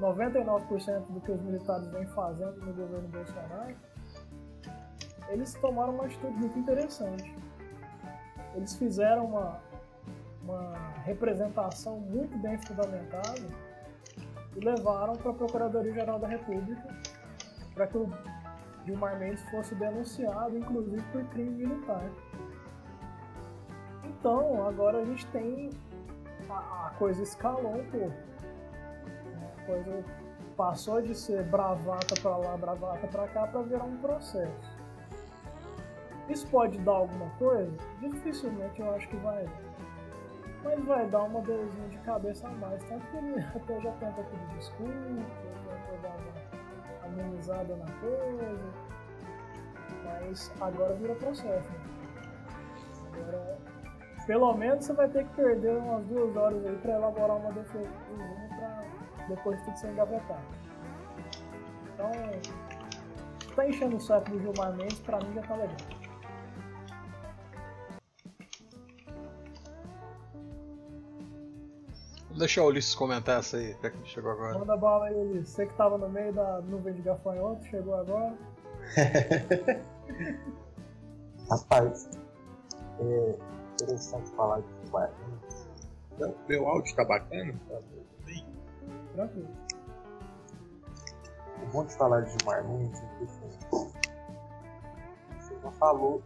[SPEAKER 3] 99% do que os militares vêm fazendo no governo Bolsonaro, eles tomaram uma atitude muito interessante. Eles fizeram uma, uma representação muito bem fundamentada e levaram para a Procuradoria-Geral da República para que o Gilmar Mendes fosse denunciado, inclusive por crime militar. Então, agora a gente tem. A, a coisa escalou um pouco. Coisa passou de ser bravata para lá, bravata para cá, para virar um processo. Isso pode dar alguma coisa? Dificilmente eu acho que vai mas vai dar uma dorzinha de cabeça a mais. Tanto que ele até já tenta pedir desculpa, tenta dar uma amenizada na coisa. Mas agora vira processo. Né? Agora, pelo menos você vai ter que perder umas duas horas aí pra elaborar uma defesa depois tudo ser engavetado. Então, tá enchendo o saco do Gilmar Mendes, pra mim já tá legal.
[SPEAKER 1] Vou deixar o Ulisses comentar essa aí, já que chegou agora.
[SPEAKER 3] Manda bala aí, Ulisses. Você que tava no meio da nuvem de gafanhoto, chegou agora.
[SPEAKER 5] Rapaz, é interessante falar de.
[SPEAKER 4] Então, meu áudio tá bacana? Tá?
[SPEAKER 3] Tranquilo.
[SPEAKER 5] O bom de falar de Marmins é que assim, você já falou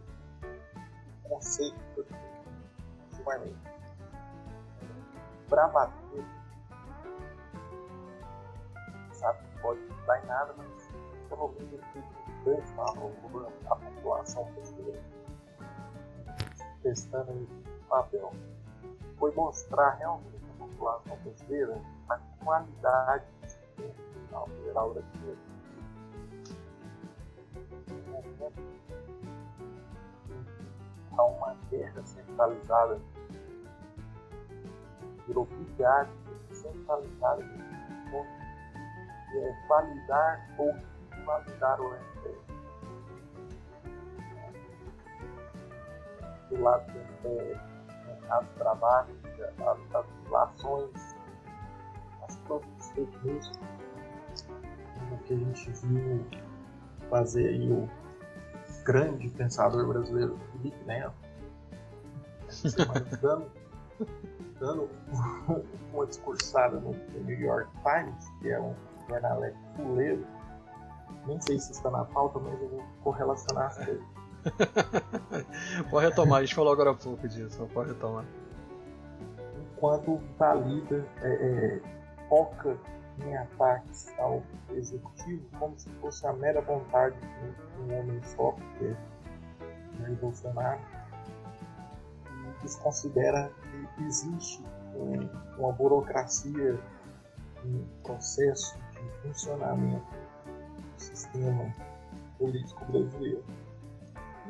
[SPEAKER 5] o conceito de Marmins para bater, sabe, pode dar em nada, mas pelo menos ele fez a, a população brasileira testando aí papel. Foi mostrar realmente a população brasileira qualidade do sistema criminal federal. Há uma guerra centralizada vigário centralizada é validar ou invalidar o STF. Do lado do STF, mercado de trabalho, as, as relações, as próprias fake news, que a gente viu fazer aí o grande pensador brasileiro Felipe Neto, dando, dando uma discursada no New York Times, que é um jornalete fuleiro. Nem sei se está na pauta, mas eu vou correlacionar as coisas.
[SPEAKER 1] pode retomar, a gente falou agora há pouco disso, pode retomar.
[SPEAKER 5] Enquanto valida, é, é, foca em ataques ao executivo como se fosse a mera vontade de um homem só, que é Jair Bolsonaro, e desconsidera que existe um, uma burocracia, um processo de funcionamento do sistema político brasileiro.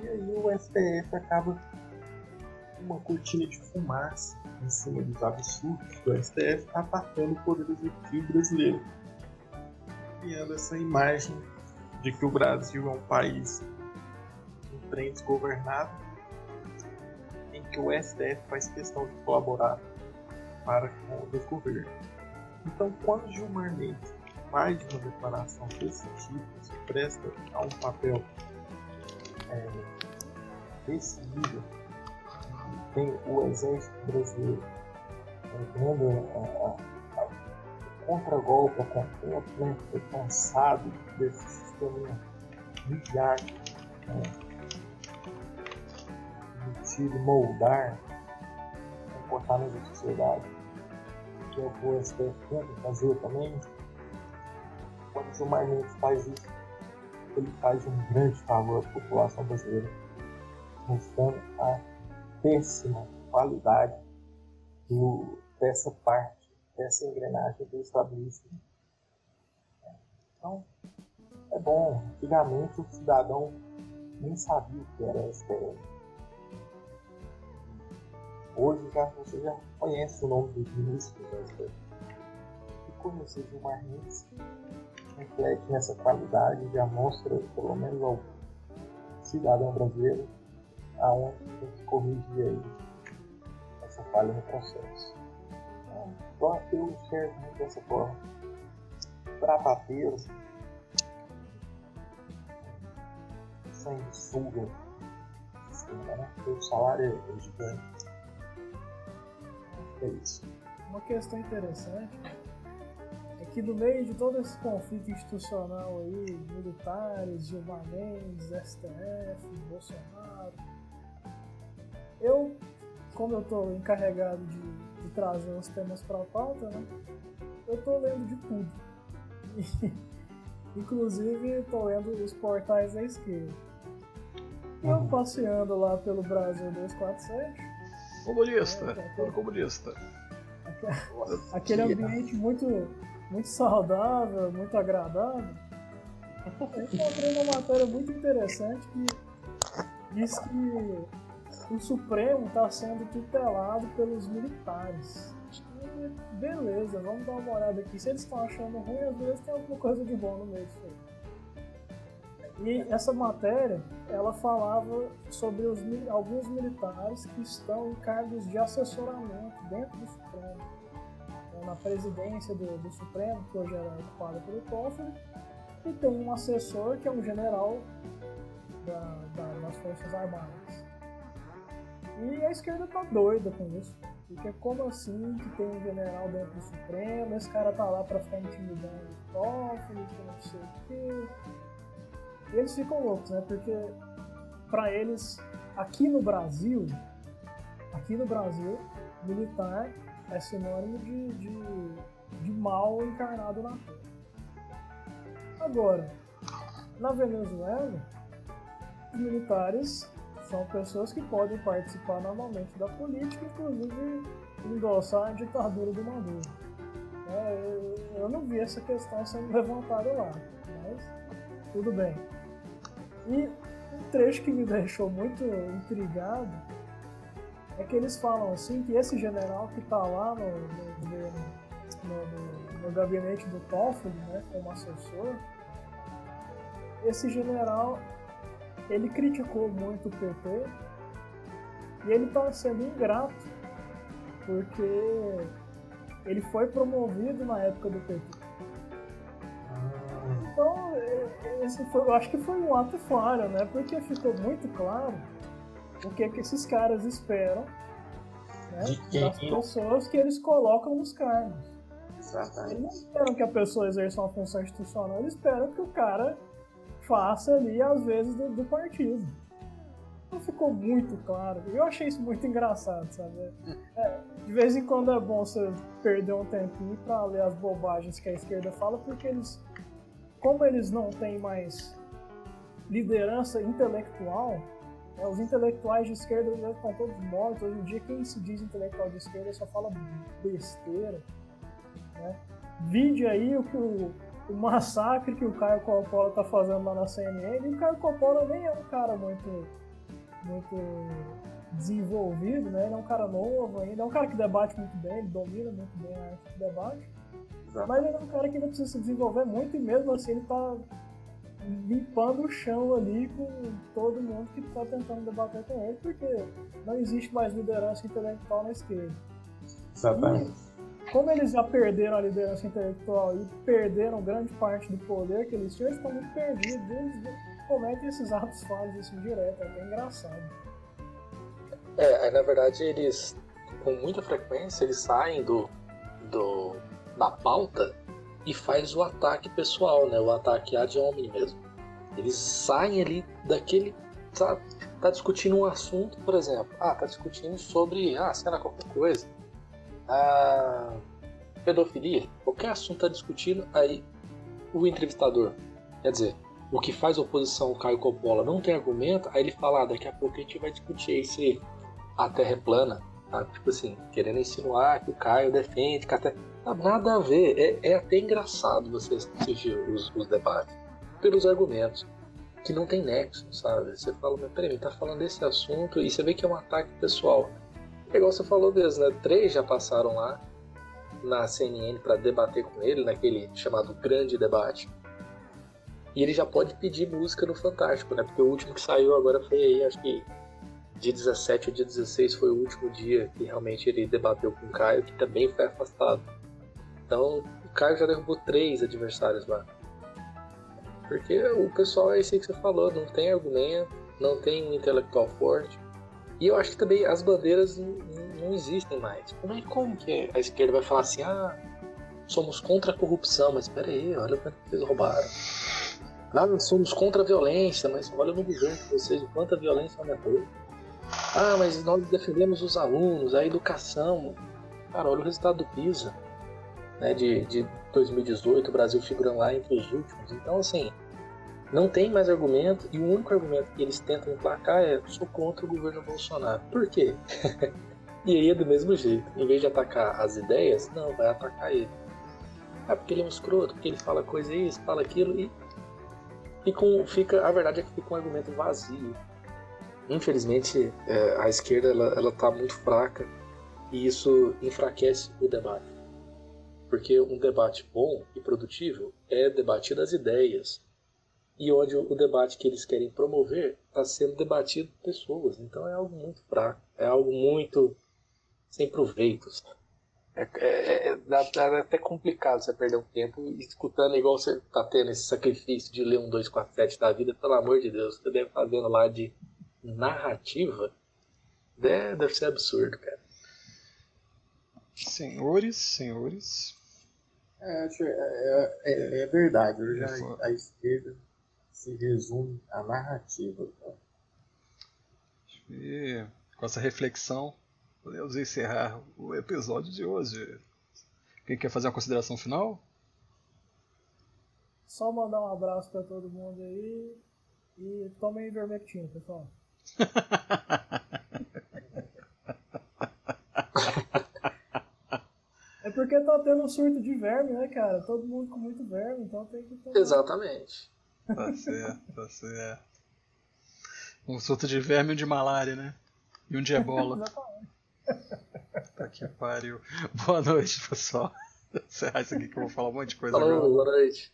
[SPEAKER 5] E aí o STF acaba uma cortina de fumaça em cima dos absurdos do STF, atacando o poder executivo brasileiro, criando essa imagem de que o Brasil é um país um trem desgovernado, em que o STF faz questão de colaborar para com o desgoverno. Então, quando Gilmar Mendes faz uma declaração desse tipo, se presta a um papel é, desse nível, tem o exército brasileiro dando a, a, a contra-golpe, a né? Foi cansado desse sistema midiático, né? permitido moldar, comportamento da sociedade, que é o que o STF tenta fazer também. Quando o Gilmar Mendes faz isso, ele faz um grande favor à população brasileira, mostrando a péssima qualidade do, dessa parte, dessa engrenagem do estabelecimento. Então, é bom. Antigamente o cidadão nem sabia o que era STF. Hoje já, você já conhece o nome dos ministros da STF. E conhecer Gilmar Mendes reflete nessa qualidade, já mostra pelo menos ao cidadão brasileiro aonde tem que corrigir aí essa falha no processo. Então, eu enxergo muito dessa forma. Bravadeiro, sanguessuga, né? o salário é gigante. É isso.
[SPEAKER 3] Uma questão interessante é que no meio de todo esse conflito institucional aí, militares, Gilmar Mendes, STF, Bolsonaro, eu, como eu estou encarregado de, de, trazer os temas para a pauta, né, eu estou lendo de tudo. E, inclusive, estou lendo os portais da esquerda. E eu uhum. passeando lá pelo Brasil 247.
[SPEAKER 1] Comunista, é, é, comunista.
[SPEAKER 3] Aquele ambiente muito, muito saudável, muito agradável. Eu encontrei uma matéria muito interessante que diz que o Supremo está sendo tutelado pelos militares. Beleza, vamos dar uma olhada aqui. Se eles estão achando ruim, às vezes tem alguma coisa de bom no meio disso aí. E essa matéria, ela falava sobre os, alguns militares que estão em cargos de assessoramento dentro do Supremo. Então, na presidência do, do Supremo, que hoje era ocupada pelo Toffoli, e tem um assessor que é um general da, da, das Forças Armadas. E a esquerda tá doida com isso. Porque como assim que tem um general dentro do Supremo, esse cara tá lá pra ficar intimidando o Toffoli, que não sei o quê. E eles ficam loucos, né? Porque para eles, aqui no Brasil, aqui no Brasil, militar é sinônimo de, de, de mal encarnado na terra. Agora, na Venezuela, os militares são pessoas que podem participar normalmente da política, inclusive endossar a ditadura do Maduro. É, eu não vi essa questão sendo levantada lá, mas tudo bem. E um trecho que me deixou muito intrigado é que eles falam assim que esse general que está lá no, no, no gabinete do Toffoli, né, como assessor, esse general ele criticou muito o PT e ele está sendo ingrato porque ele foi promovido na época do PT. Ah. Então, esse foi, eu acho que foi um ato falho, né? Porque ficou muito claro o que, é que esses caras esperam né? das pessoas que eles colocam nos cargos. Exatamente. Eles não esperam que a pessoa exerça uma função institucional, eles esperam que o cara faça ali, às vezes, do, do partido. Não ficou muito claro. Eu achei isso muito engraçado, sabe? É, de vez em quando é bom você perder um tempinho pra ler as bobagens que a esquerda fala, porque eles, como eles não têm mais liderança intelectual, né, os intelectuais de esquerda já estão todos mortos. Hoje em dia, quem se diz intelectual de esquerda só fala besteira. Né? Vide aí o que o, o massacre que o Caio Coppola tá fazendo lá na CNN. E o Caio Coppola nem é um cara muito, muito desenvolvido, né? Ele é um cara novo ainda, é um cara que debate muito bem, ele domina muito bem a arte de debate. Exato. Mas ele é um cara que ainda precisa se desenvolver muito e mesmo assim ele tá limpando o chão ali com todo mundo que está tentando debater com ele, porque não existe mais liderança intelectual na esquerda.
[SPEAKER 5] Exatamente.
[SPEAKER 3] E, como eles já perderam a liderança intelectual e perderam grande parte do poder que eles tinham, eles estão muito perdidos. Eles cometem esses atos falhos assim direto, é até engraçado.
[SPEAKER 2] É, na verdade eles, com muita frequência, eles saem do, do da pauta e faz o ataque pessoal, né? O ataque ad hominem mesmo. Eles saem ali daquele. Tá, tá discutindo um assunto, por exemplo. Ah, tá discutindo sobre. Ah, sei lá, qualquer coisa. Ah, pedofilia. Qualquer assunto tá discutindo, aí o entrevistador. Quer dizer, o que faz oposição ao Caio Coppola não tem argumento, aí ele fala, ah, daqui a pouco a gente vai discutir se a Terra é plana. Tá? Tipo assim, querendo insinuar que o Caio defende que a Terra nada a ver. É, é até engraçado você assistir os, os, debates pelos argumentos que não tem nexo, sabe? Você fala, mas peraí, tá falando desse assunto e você vê que é um ataque pessoal. É igual você falou mesmo, né? Três já passaram lá na CNN para debater com ele, naquele chamado Grande Debate. E ele já pode pedir música no Fantástico, né? Porque o último que saiu agora foi aí, acho que dia 17 ou dia 16 foi o último dia que realmente ele debateu com o Caio, que também foi afastado. Então o Caio já derrubou três adversários lá. Porque o pessoal é isso que você falou, não tem argumento, não tem um intelectual forte. E eu acho que também as bandeiras não, não existem mais. Como é como que a esquerda vai falar assim, ah, somos contra a corrupção, mas espera aí, olha quanto vocês roubaram. Ah, somos contra a violência, mas olha no governo de vocês, quanta violência aumentou. Ah, mas nós defendemos os alunos, a educação. Cara, olha o resultado do PISA né, de, de 2018, o Brasil figurando lá entre os últimos. Então, assim, não tem mais argumento e o único argumento que eles tentam emplacar é sou contra o governo Bolsonaro. Por quê? e aí é do mesmo jeito. Em vez de atacar as ideias, não, vai atacar ele. Ah, porque ele é um escroto, porque ele fala coisa isso, fala aquilo e, e com, fica, a verdade é que fica um argumento vazio. Infelizmente, é, a esquerda ela, ela tá muito fraca e isso enfraquece o debate. Porque um debate bom e produtivo é debatir das ideias. E onde o debate que eles querem promover está sendo debatido por pessoas. Então é algo muito fraco, é algo muito sem proveitos. É, é, é, dá, dá, até complicado você perder um tempo escutando igual você está tendo esse sacrifício de ler um 247 da vida, pelo amor de Deus, você deve estar vendo lá de narrativa. Deve, deve ser absurdo, cara.
[SPEAKER 1] Senhores, senhores,
[SPEAKER 5] é, é, é, é verdade. Hoje a, a, esquerda se resume à narrativa. Tá?
[SPEAKER 1] E com essa reflexão, podemos encerrar o episódio de hoje. Quem quer fazer uma consideração final?
[SPEAKER 3] Só mandar um abraço para todo mundo aí e tomem ivermectina, pessoal. É porque tá tendo um surto de verme, né, cara? Todo mundo com muito verme, então tem que tomar.
[SPEAKER 2] Exatamente.
[SPEAKER 1] Tá certo, tá certo. Um surto de verme e um de malária, né? E um de ebola. Exatamente. Tá que pariu. Boa noite, pessoal. Você acha aqui que eu vou falar um monte de coisa
[SPEAKER 2] Falou,
[SPEAKER 1] agora?
[SPEAKER 2] boa noite.